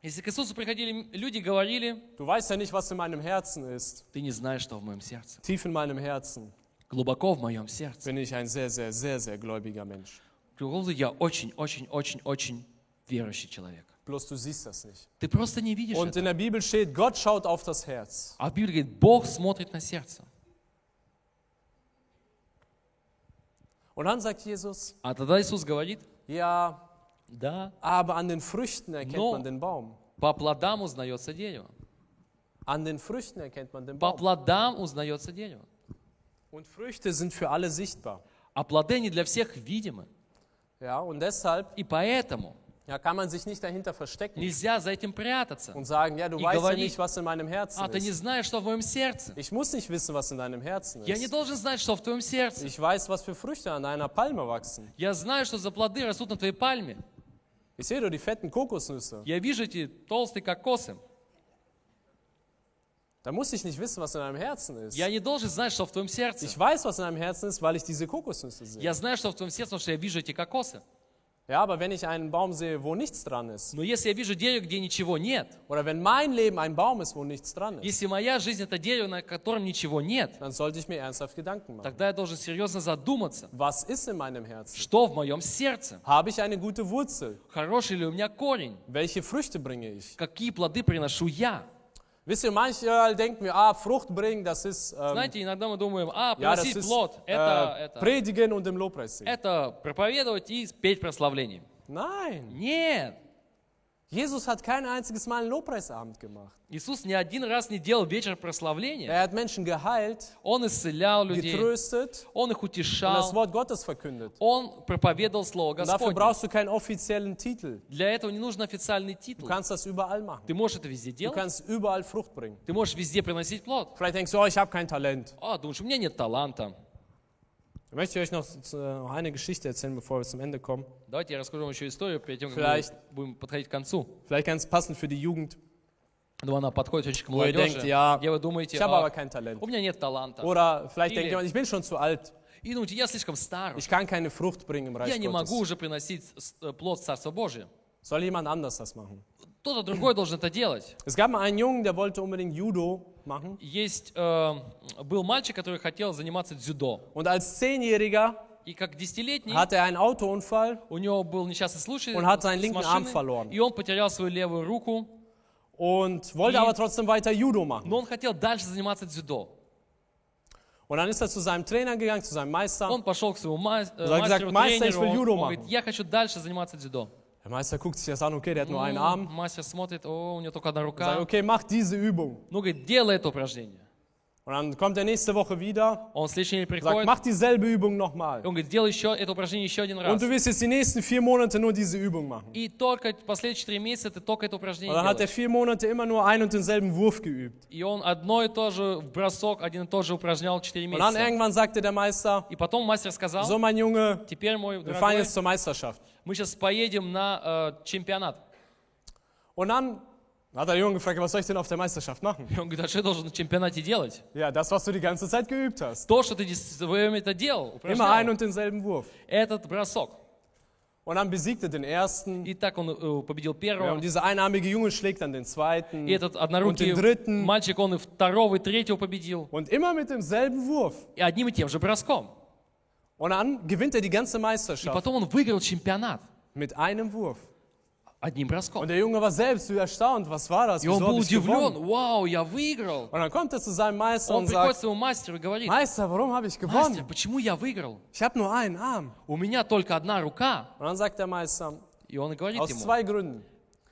Если к Иисусу приходили люди, говорили, du weißt ja nicht, was in meinem Herzen ist. ты не знаешь, что в моем сердце. Tief in meinem Herzen Глубоко в моем сердце. bin ich ein sehr, sehr, sehr, sehr gläubiger Mensch. Глубоко Я очень, очень, очень, очень верующий человек. Bloß du siehst das nicht. Ты просто не видишь Und это. in der Bibel steht, Gott schaut auf das Herz. А в Библии говорит, Бог смотрит на сердце. Und dann sagt Jesus, А тогда Иисус говорит, ja, да, aber an den Früchten erkennt No. man den Baum. по плодам узнается дерево. An den Früchten erkennt man den По Baum. плодам узнается дерево. Und Früchte sind für alle sichtbar. А плоды не для всех видимы. Ja, und deshalb И поэтому ja, kann man sich nicht dahinter verstecken нельзя за этим прятаться. und sagen, ja, du И weißt ja говорить, nicht, was in meinem Herzen А ты не ist. знаешь, что в моем сердце. Ich muss nicht wissen, was in deinem Herzen Я не ist. должен знать, что в твоем сердце. Ich weiß, was für Früchte an einer Palme wachsen. Я знаю, что за плоды растут на твоей пальме. Ich sehe doch die fetten Kokosnüsse. Я вижу эти толстые кокосы. Da muss ich nicht wissen, was in deinem Herzen ist. Я не должен знать, что в твоем сердце. Ich weiß, was in deinem Herzen ist, weil ich diese Kokosnüsse sehe. Я знаю, что в твоем сердце, потому что я вижу эти кокосы. Ja, aber wenn ich einen Baum sehe, wo nichts dran ist, Но если я вижу дерево, где ничего нет, oder wenn mein Leben ein Baum ist, wo nichts dran ist, если моя жизнь это дерево, на котором ничего нет, dann sollte ich mir ernsthaft Gedanken machen. тогда я должен серьезно задуматься, Was ist in meinem Herzen? что в моем сердце, Habe ich eine gute Wurzel? хороший ли у меня корень, Welche Früchte bringe ich? какие плоды приношу я. Wisst ihr, manche denken mir, ah, Frucht bringen, das ist, ähm, Знаете, иногда мы думаем, а, ja, приносить ist плод, это, äh, это, Predigen und im Lobpreis singen. это проповедовать и петь прославление. Nein, Нет, Jesus hat kein einziges Mal einen Lobpreisabend gemacht. Иисус ни один раз не делал вечер прославления. Er hat Menschen geheilt, Он исцелял людей, getröstet Он их und das утешал, Wort Gottes verkündet. Он проповедовал Слово Und dafür Господне. brauchst du keinen offiziellen Titel. Для этого не нужен официальный Du титул. kannst das überall machen. Ты можешь это везде Du делать, kannst überall Frucht bringen. ты можешь везде приносить плод. Vielleicht denkst du, oh, ich habe kein Talent. А, думаешь, у меня нет таланта. Ich möchte euch noch, äh, noch eine Geschichte erzählen, bevor wir zum Ende kommen. Давайте я расскажу вам еще историю, перед тем, как Vielleicht- мы будем подходить к концу. Vielleicht ganz passend für die Jugend. Но она подходит очень к Wo ihr молодежи, denkt, ja, где вы думаете, Ich habe aber «А, kein Talent. у меня нет таланта. Oder vielleicht Или- denkt jemand, ich bin schon zu alt. И думаете, я слишком стар, Ich kann keine Frucht bringen im я Reich не могу Gottes. уже приносить с- э, плод Царства Божия. Soll jemand anders das machen? Кто-то другой должен это делать. Es gab mal einen Jungen, der wollte unbedingt Judo machen. Есть, э, был мальчик, который хотел заниматься дзюдо. Und als Zehnjähriger И как десятилетний hatte er einen Autounfall у него был несчастный случай Und hat seinen linken Arm verloren. и он потерял свою левую руку, und wollte Die- aber trotzdem weiter Judo machen. но он хотел дальше заниматься дзюдо. Und dann ist er zu seinem Trainer gegangen, zu seinem Meister. Он пошел к своему ма- э, hat мастеру, gesagt, «Meister, ich will он, Judo он говорит, machen». я хочу дальше заниматься дзюдо. Der Meister guckt sich das an, okay, der hat nur einen М, Arm. Мастер смотрит, о, у него только одна Sagt, рука. okay, mach diese Übung. Ну, говорит, делай это упражнение. Und dann kommt er nächste Woche wieder, Он в следующий день sagt, приходит, mach dieselbe Übung nochmal. он говорит, делай еще это упражнение еще один раз. Und du wirst jetzt die nächsten vier Monate nur diese Übung machen. И только последующие три месяца ты только это Und упражнение dann hat er делаешь. vier Monate immer nur einen und denselben Wurf geübt. И он одно и то же бросок, один и тот же упражнял четыре Und dann месяца. irgendwann sagte der Meister, И потом мастер сказал, so mein Junge, теперь, мой wir fahren дорогой, jetzt zur Meisterschaft. Мы сейчас поедем на э, чемпионат. Und dann hat der Junge gefragt, was soll ich denn auf der Meisterschaft machen? И он говорит, а что я должен на чемпионате делать? Ja, das, was du die ganze Zeit geübt hast. То, что ты время это делал, Immer einen und denselben Wurf. этот бросок. Und dann besiegte den ersten. И так он э, победил Ja, первого. und dieser einarmige Junge schlägt dann den zweiten. И этот Und однорукий den dritten. мальчик, он и второго, и третьего победил. Und immer mit demselben Wurf. И одним и тем же броском. Und dann gewinnt er die ganze И Meisterschaft потом он выиграл чемпионат mit einem Wurf. одним броском. Und der Junge war selbst wieder erstaunt. Was war das? И он Wieso был hab ich gewonnen? удивлен. Вау, я выиграл. Und dann kommt er zu seinem Meister Он und приходит к sagt, своему мастеру и говорит, Meister, warum habe ich мастер, gewonnen? почему я выиграл? Ich habe nur einen Arm. У меня только одна рука. Und dann sagt der Meister, И он говорит aus ему, zwei Gründen.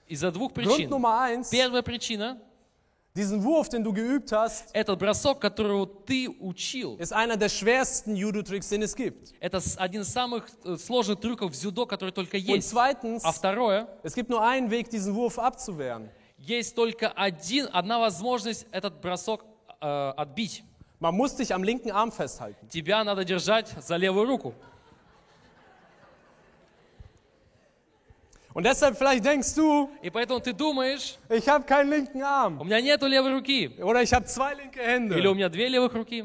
из-за двух Grund причин. Nummer eins, Первая причина, diesen Wurf, den du geübt hast, этот бросок, который ты учил, ist einer der schwersten Judo-Tricks, den es gibt. это один из самых э, сложных трюков в дзюдо, который только Und есть. zweitens, А второе, es gibt nur einen Weg, diesen Wurf abzuwehren. есть только один, одна возможность этот бросок э, отбить. Man muss dich am linken Arm festhalten. Тебя надо держать за левую руку. Und deshalb vielleicht denkst du, И поэтому ты думаешь, ich habe keinen linken у Arm меня нету левой руки, oder ich habe zwei linke или у Hände. меня две левых руки.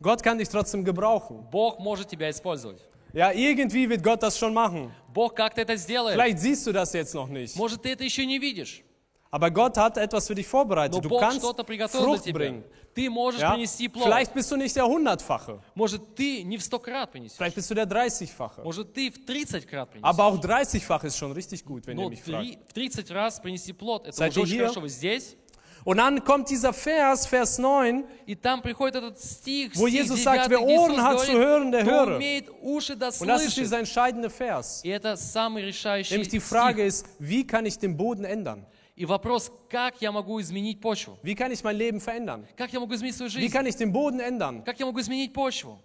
Gott kann dich trotzdem gebrauchen. Бог может тебя использовать. Ja, irgendwie wird Gott das schon machen. Бог как-то это сделает. Vielleicht siehst du das jetzt noch nicht. Может, ты это еще не видишь. Aber Gott hat etwas für dich Но vorbereitet. Du Бог kannst что-то приготовил для Frucht тебя. bringen. Ты можешь Ja? принести плод. Vielleicht bist du nicht der Hundertfache. Может, ты не в сто крат принесешь. Vielleicht bist du der Dreißigfache. Может, ты в 30 крат принесешь. Aber auch 30-fach ist schon richtig gut, wenn ihr Но mich fragt. три- в 30 раз принеси плод. Это Seid уже ihr очень hier? хорошо. Вы здесь. Und dann kommt dieser Vers, Vers 9, И там приходит этот стих, Wo стих Jesus 9, sagt, wer где Ohren Иисус hat zu говорит, hören, der кто höre. имеет уши, да und das ist слышит. dieser entscheidende Vers. И это самый решающий Nämlich die стих. Frage ist, wie kann ich den Boden ändern? И вопрос, как я могу изменить почву? Wie kann ich mein Leben verändern? Как я могу изменить свою Wie жизнь? kann ich den Boden ändern? Как я могу изменить почву?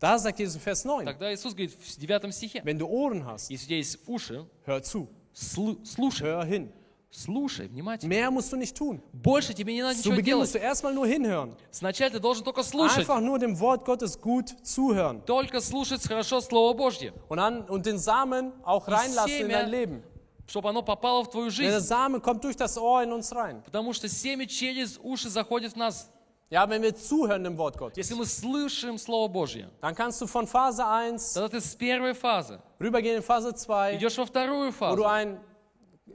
Da sagt Jesus in Vers 9, Тогда Иисус говорит в 9 стихе, wenn du Ohren hast, если у тебя есть уши, hör zu, слу- слушай, hör hin. слушай внимательно. Mehr musst du nicht tun. Больше тебе не надо Zu ничего Beginn musst делать. du erstmal nur hinhören. Сначала ты должен только слушать. Einfach nur dem Wort Gottes gut zuhören. Только слушать хорошо Слово Божье, Und, dann, und den Samen auch reinlassen in dein Leben. Чтобы оно попало в твою der жизнь. Same kommt durch das Ohr in uns rein. Потому что семя через уши заходит в нас. Ja, wenn wir zuhören dem Wort Gottes, Если мы слышим Слово Божье, dann kannst du von Phase 1 тогда ты с первой фазы rübergehen in Phase 2, идешь во вторую wo du фазу, ein,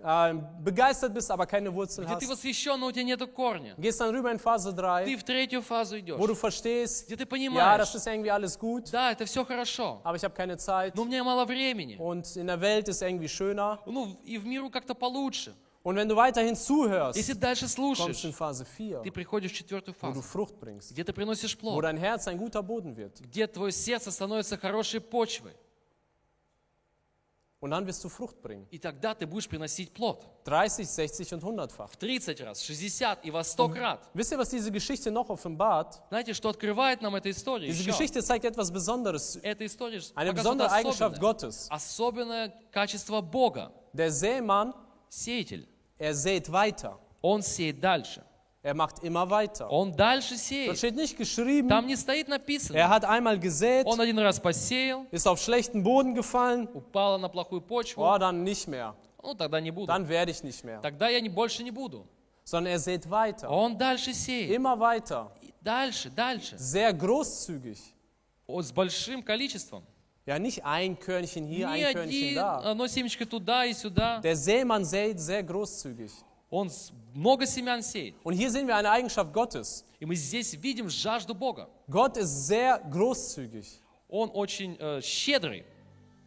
begeistert bist, aber keine Wurzeln где ты hast. восхищен, но у тебя нет корня. Gehst dann rüber in Phase 3, Ты в третью фазу идешь, wo du verstehst, где ты ja, das понимаешь, ist irgendwie alles gut, да, это все хорошо, aber ich habe keine Zeit. но у меня мало времени. Und in der Welt ist irgendwie schöner. Ну, и в миру как-то получше. Und wenn du weiterhin zuhörst, Если дальше kommst du in слушаешь, Phase 4, ты приходишь в четвертую wo du фазу, Frucht bringst, где ты приносишь wo плод, dein Herz ein guter Boden wird. где твое сердце становится хорошей почвой. Und dann wirst du Frucht bringen. И тогда ты будешь приносить плод. 30, 60 und 100-fach. В 30 раз, 60 и во 100 крат. Wisst ihr, was diese Geschichte noch offenbart? Знаете, что открывает нам эта история? Diese еще? Geschichte zeigt etwas Besonderes, Эта история eine besondere Eigenschaft Gottes. особенное качество Бога. Der Sämann, Сеятель. er sät weiter. Он сеет дальше. Er macht immer weiter. Он дальше Dort сеет. steht nicht geschrieben, Там не стоит написано. er hat einmal gesät, Он один раз посеял, ist auf schlechten Boden gefallen, упала на плохую почву. oh, dann nicht mehr. Ну, тогда не буду. Dann werde ich nicht mehr. Тогда я не, больше не буду. Sondern er sät weiter. Он дальше сеет. Immer weiter. И Дальше, дальше. Sehr großzügig. Вот с большим количеством. Ja, nicht ein Körnchen hier, Не ein Körnchen один, da. одно семечко туда и сюда. Der Sämann sät sehr großzügig. Он с- много семян сеет. Und hier sehen wir eine Eigenschaft Gottes. И мы здесь видим жажду Бога. Gott ist sehr großzügig. Он очень э, щедрый.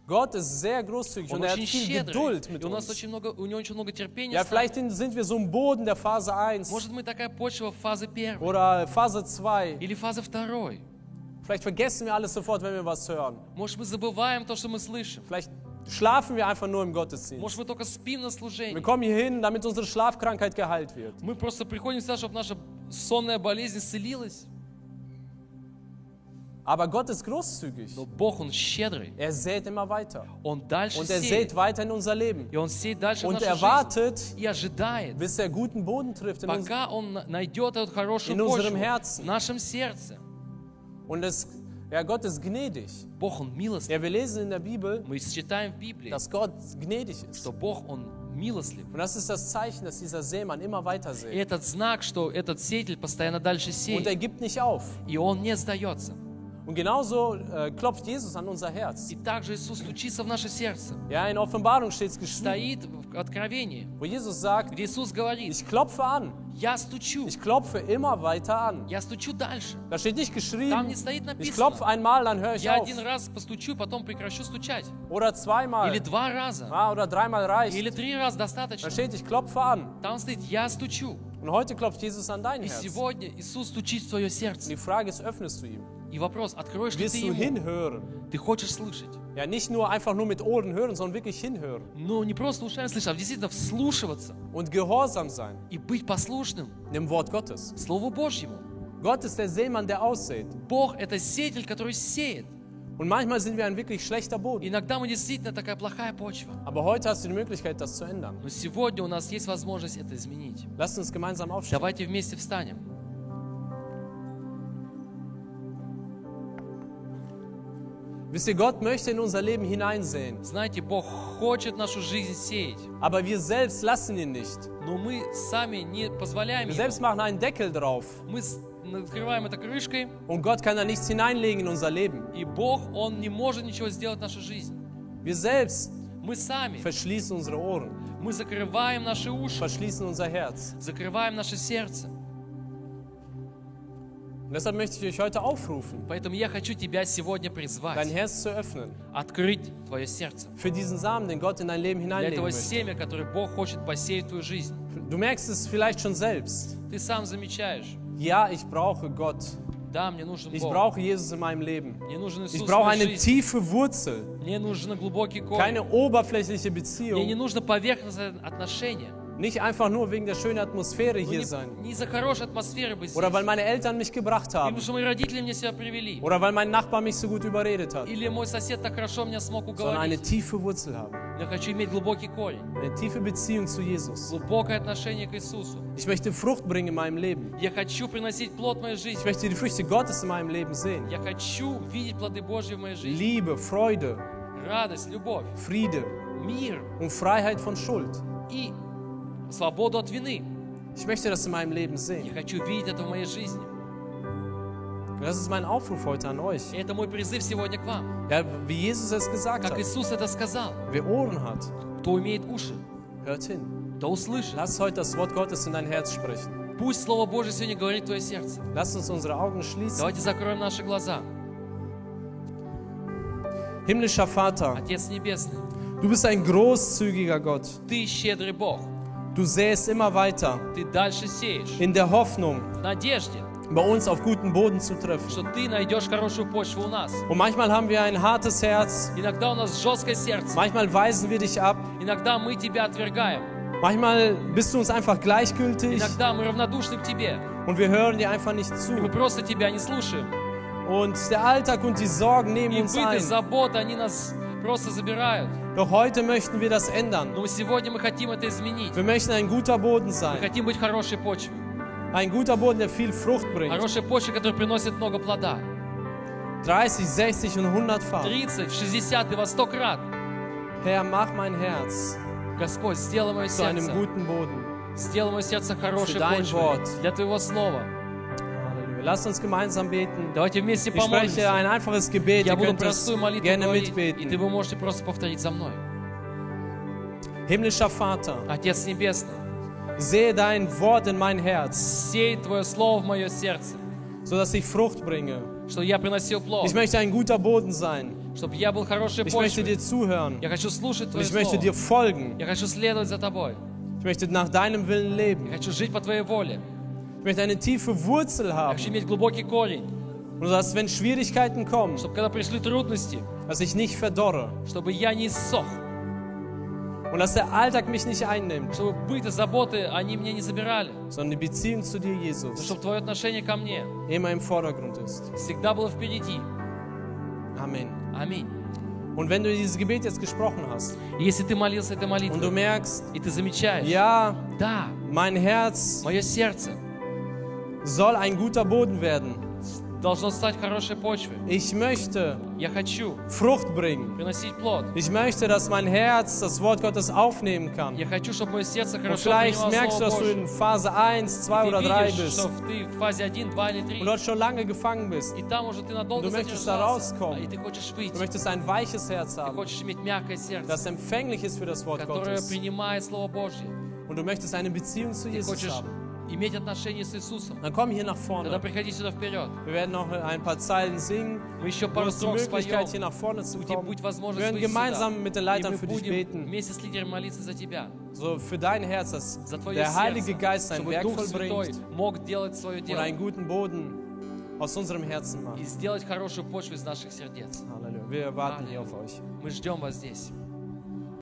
Gott ist sehr großzügig Он und er hat очень viel щедрый. Geduld mit И у нас uns. очень много, у него очень много терпения. Ja, с нами. vielleicht sind wir so im Boden der Phase 1 Может, мы такая почва фазы первой oder Phase 2. или фазы второй. Vielleicht vergessen wir alles sofort, wenn wir was hören. Может, мы забываем то, что мы слышим. Vielleicht schlafen wir einfach nur im Gottesdienst. Может, мы только спим на Wir служении. kommen hier hin, damit unsere Schlafkrankheit geheilt wird. Мы просто приходим сюда, чтобы наша сонная болезнь исцелилась. Aber Gott ist großzügig. Но Бог, Он щедрый. Er sät immer weiter. Он дальше Und er сеет. sät weiter in unser Leben. И Он сеет дальше в Und нашу er жизнь. wartet, И ожидает, bis er guten Boden trifft in uns. пока Он на- найдет эту хорошую In unserem почву Herzen. в нашем сердце. Und es, ja, Gott ist gnädig. Бог, Он милостлив. Ja, wir lesen in der Bibel, Мы читаем в Библии, dass Gott gnädig ist. что Бог, Он милостлив. Und das ist das Zeichen, dass dieser Seemann immer weiter И sät. этот знак, что этот сеятель постоянно дальше Und er сеет. gibt nicht auf. И он не сдается. Und genauso äh, klopft Jesus an unser Herz. И также Иисус стучится в наше сердце. Ja, in Offenbarung steht es geschrieben, Стоит в Откровении, wo Jesus sagt, где Иисус говорит, ich klopfe an. я стучу, Ich klopfe immer weiter an. я стучу дальше. Da steht nicht Там geschrieben, не стоит ich klopfe написано, einmal, dann höre ich я auf. один раз постучу, потом прекращу стучать. Oder zweimal. Или два раза, Ja, oder dreimal reicht. или три раза Da достаточно. steht, ich klopfe an. Там стоит, я стучу. Und heute klopft Jesus an dein И Herz. Und сегодня Иисус стучит в твое сердце. die Frage ist, öffnest du ihm? И вопрос, откроешь ли ты ему? hinhören? Ты хочешь слышать? Ja, nicht nur einfach nur mit Ohren hören, sondern wirklich hinhören. Ну, не просто ушами слышать, а действительно вслушиваться Und gehorsam sein и быть послушным dem Wort Gottes. Слову Божьему. Gott ist der Seemann, der aussät. Бог – это сеятель, который сеет. Und manchmal sind wir ein wirklich schlechter Boden. Иногда мы действительно такая плохая почва. Aber heute hast du die Möglichkeit, das zu ändern. Но сегодня у нас есть возможность это изменить. Lasst uns gemeinsam aufstehen. Давайте вместе встанем. Wisst ihr, Gott möchte in unser Leben hineinsehen, Знаете, Бог хочет нашу жизнь сеять, aber wir selbst lassen ihn nicht. но мы сами не позволяем Wir ему. selbst machen einen Deckel drauf Мы с- накрываем это крышкой, und Gott kann da nichts hineinlegen in unser Leben. и Бог, Он не может ничего сделать в нашу жизнь. Wir selbst Мы сами, verschließen unsere Ohren, мы закрываем наши уши, verschließen unser Herz. закрываем наше сердце. Und deshalb möchte ich euch heute aufrufen, Поэтому я хочу тебя сегодня dein призвать, Herz zu öffnen открыть твое сердце. für diesen Samen, den Gott in dein Leben Для hineinlegen этого möchte. семя, которое Бог хочет посеять в твою жизнь. Du merkst es vielleicht schon selbst. Ты сам замечаешь, Ja, ich brauche Gott. да, мне нужен Ich Бог. brauche Jesus in meinem Leben. Мне нужен Иисус Ich в brauche моей eine жизни. tiefe Wurzel, Мне нужен глубокий корень. keine oberflächliche Мне не Beziehung. нужно поверхностное отношение. nicht einfach nur wegen der schönen Atmosphäre hier sein. Oder weil meine Eltern mich gebracht haben. Oder weil mein Nachbar mich so gut überredet hat. Sondern eine tiefe Wurzel haben. Eine tiefe Beziehung zu Jesus. Ich möchte Frucht bringen in meinem Leben. Ich möchte die Früchte Gottes in meinem Leben sehen. Liebe, Freude, Friede und Freiheit von Schuld и свободу от вины. Ich möchte das in meinem Leben Я sehen. хочу видеть это в моей жизни. Und das ist mein Aufruf heute an euch. И это мой призыв сегодня к вам. Ja, wie Jesus es gesagt Как hat. Иисус это сказал. Wer Ohren hat, Кто имеет уши, hört hin. да услышит. Lass heute das Wort Gottes in dein Herz sprechen. Пусть Слово Божье сегодня говорит в твое сердце. Lass uns unsere Augen schließen. Давайте закроем наши глаза. Himmlischer Vater, Отец Небесный, du bist ein großzügiger Gott. Ты щедрый Бог. Du säst immer weiter Ты дальше сеешь in der Hoffnung, в надежде, bei uns auf guten Boden zu treffen. что Ты найдешь хорошую почву у нас. Und manchmal haben wir ein hartes Herz, Иногда у нас жесткое сердце. manchmal weisen wir dich ab, Иногда мы Тебя отвергаем. manchmal bist du uns einfach gleichgültig Иногда мы равнодушны к Тебе. und wir hören dir einfach nicht И zu. мы просто Тебя не слушаем. Und der Alltag und die Sorgen nehmen И uns быт и ein. забота, они нас просто забирают. Doch heute möchten wir das ändern. Но сегодня мы хотим это изменить. Wir möchten ein guter Boden Мы sein. хотим быть хорошей почвой. Ein guter Boden, der viel Frucht bringt. Которая приносит много плода. 30, 60 und 100 Fach. 30, 60 и во 100 крат. Herr, mach mein Herz Господь, сделай мое zu einem сердце. guten Boden. Сделай мое сердце хорошей Für dein почвой Wort. для Твоего Слова. Halleluja. Lasst uns gemeinsam beten. Давайте вместе Ich spreche помолимся. ein einfaches Gebet. Я Ihr буду könnt es простую молитву gerne говорить, и ты mitbeten. вы можете просто повторить за мной. Himmlischer Vater, Отец Небесный, sehe dein Wort in mein Herz, сей Твое Слово в мое сердце, sodass ich Frucht bringe. чтобы я приносил плод, Ich möchte ein guter Boden sein. чтобы я был хорошей Ich möchte почвой. dir zuhören. Я хочу слушать Und Твое ich möchte dir Слово. folgen. Я хочу следовать за Тобой. Ich möchte nach deinem Willen Я leben. хочу жить по Твоей воле. Ich möchte eine tiefe Wurzel Я haben. хочу иметь глубокий корень, Und dass, wenn Schwierigkeiten kommen, чтобы когда пришли трудности, dass ich nicht verdorre. чтобы я не иссох, Und dass der Alltag mich nicht einnimmt, чтобы быт и заботы, они мне не забирали, sondern die Beziehung zu dir, но Jesus, чтобы Твое отношение ко мне immer im Vordergrund ist. всегда было впереди. Amen. Аминь. Und wenn du dieses Gebet jetzt gesprochen hast И если ты молился этой und du молитвой, merkst, и ты замечаешь, ja, да, mein Herz мое сердце soll ein guter Boden werden. должно стать хорошей почвой. Ich möchte Я хочу Frucht bringen. приносить плод. Ich möchte, dass mein Herz das Wort Gottes aufnehmen kann. Я хочу, чтобы мое сердце Und хорошо vielleicht принимало merkst du, Слово dass du Божье. in Phase 1, 2 Ты oder 3 видишь, bist что ты в фазе 1, 2 или 3. und dort schon lange gefangen bist. И там уже ты надолго Du möchtest da задержался. rauskommen. И ты хочешь Du выйти. möchtest ein weiches Herz Ты haben, хочешь иметь мягкое сердце, das empfänglich ist für das Wort которое Gottes. принимает Слово Божье. Und du möchtest eine Beziehung zu Ты Jesus хочешь haben. Иметь отношения с Иисусом. Dann komm hier nach Тогда приходи сюда вперед. Wir werden noch ein paar Zeilen singen. Мы еще пару строк Möglichkeit, hier споем. nach vorne zu У тебя kommen. будет Wir возможность werden выйти сюда. gemeinsam mit den И Leitern мы für dich будем beten. вместе с лидером молиться за тебя, So für dein Herz, dass за твое der Heilige сердце, Geist sein чтобы Werk Дух Святой vollbringt мог делать свое und дело einen guten Boden aus unserem Herzen и macht. сделать хорошую почву из наших сердец. Halleluja. Wir warten hier auf euch. Мы ждем вас здесь.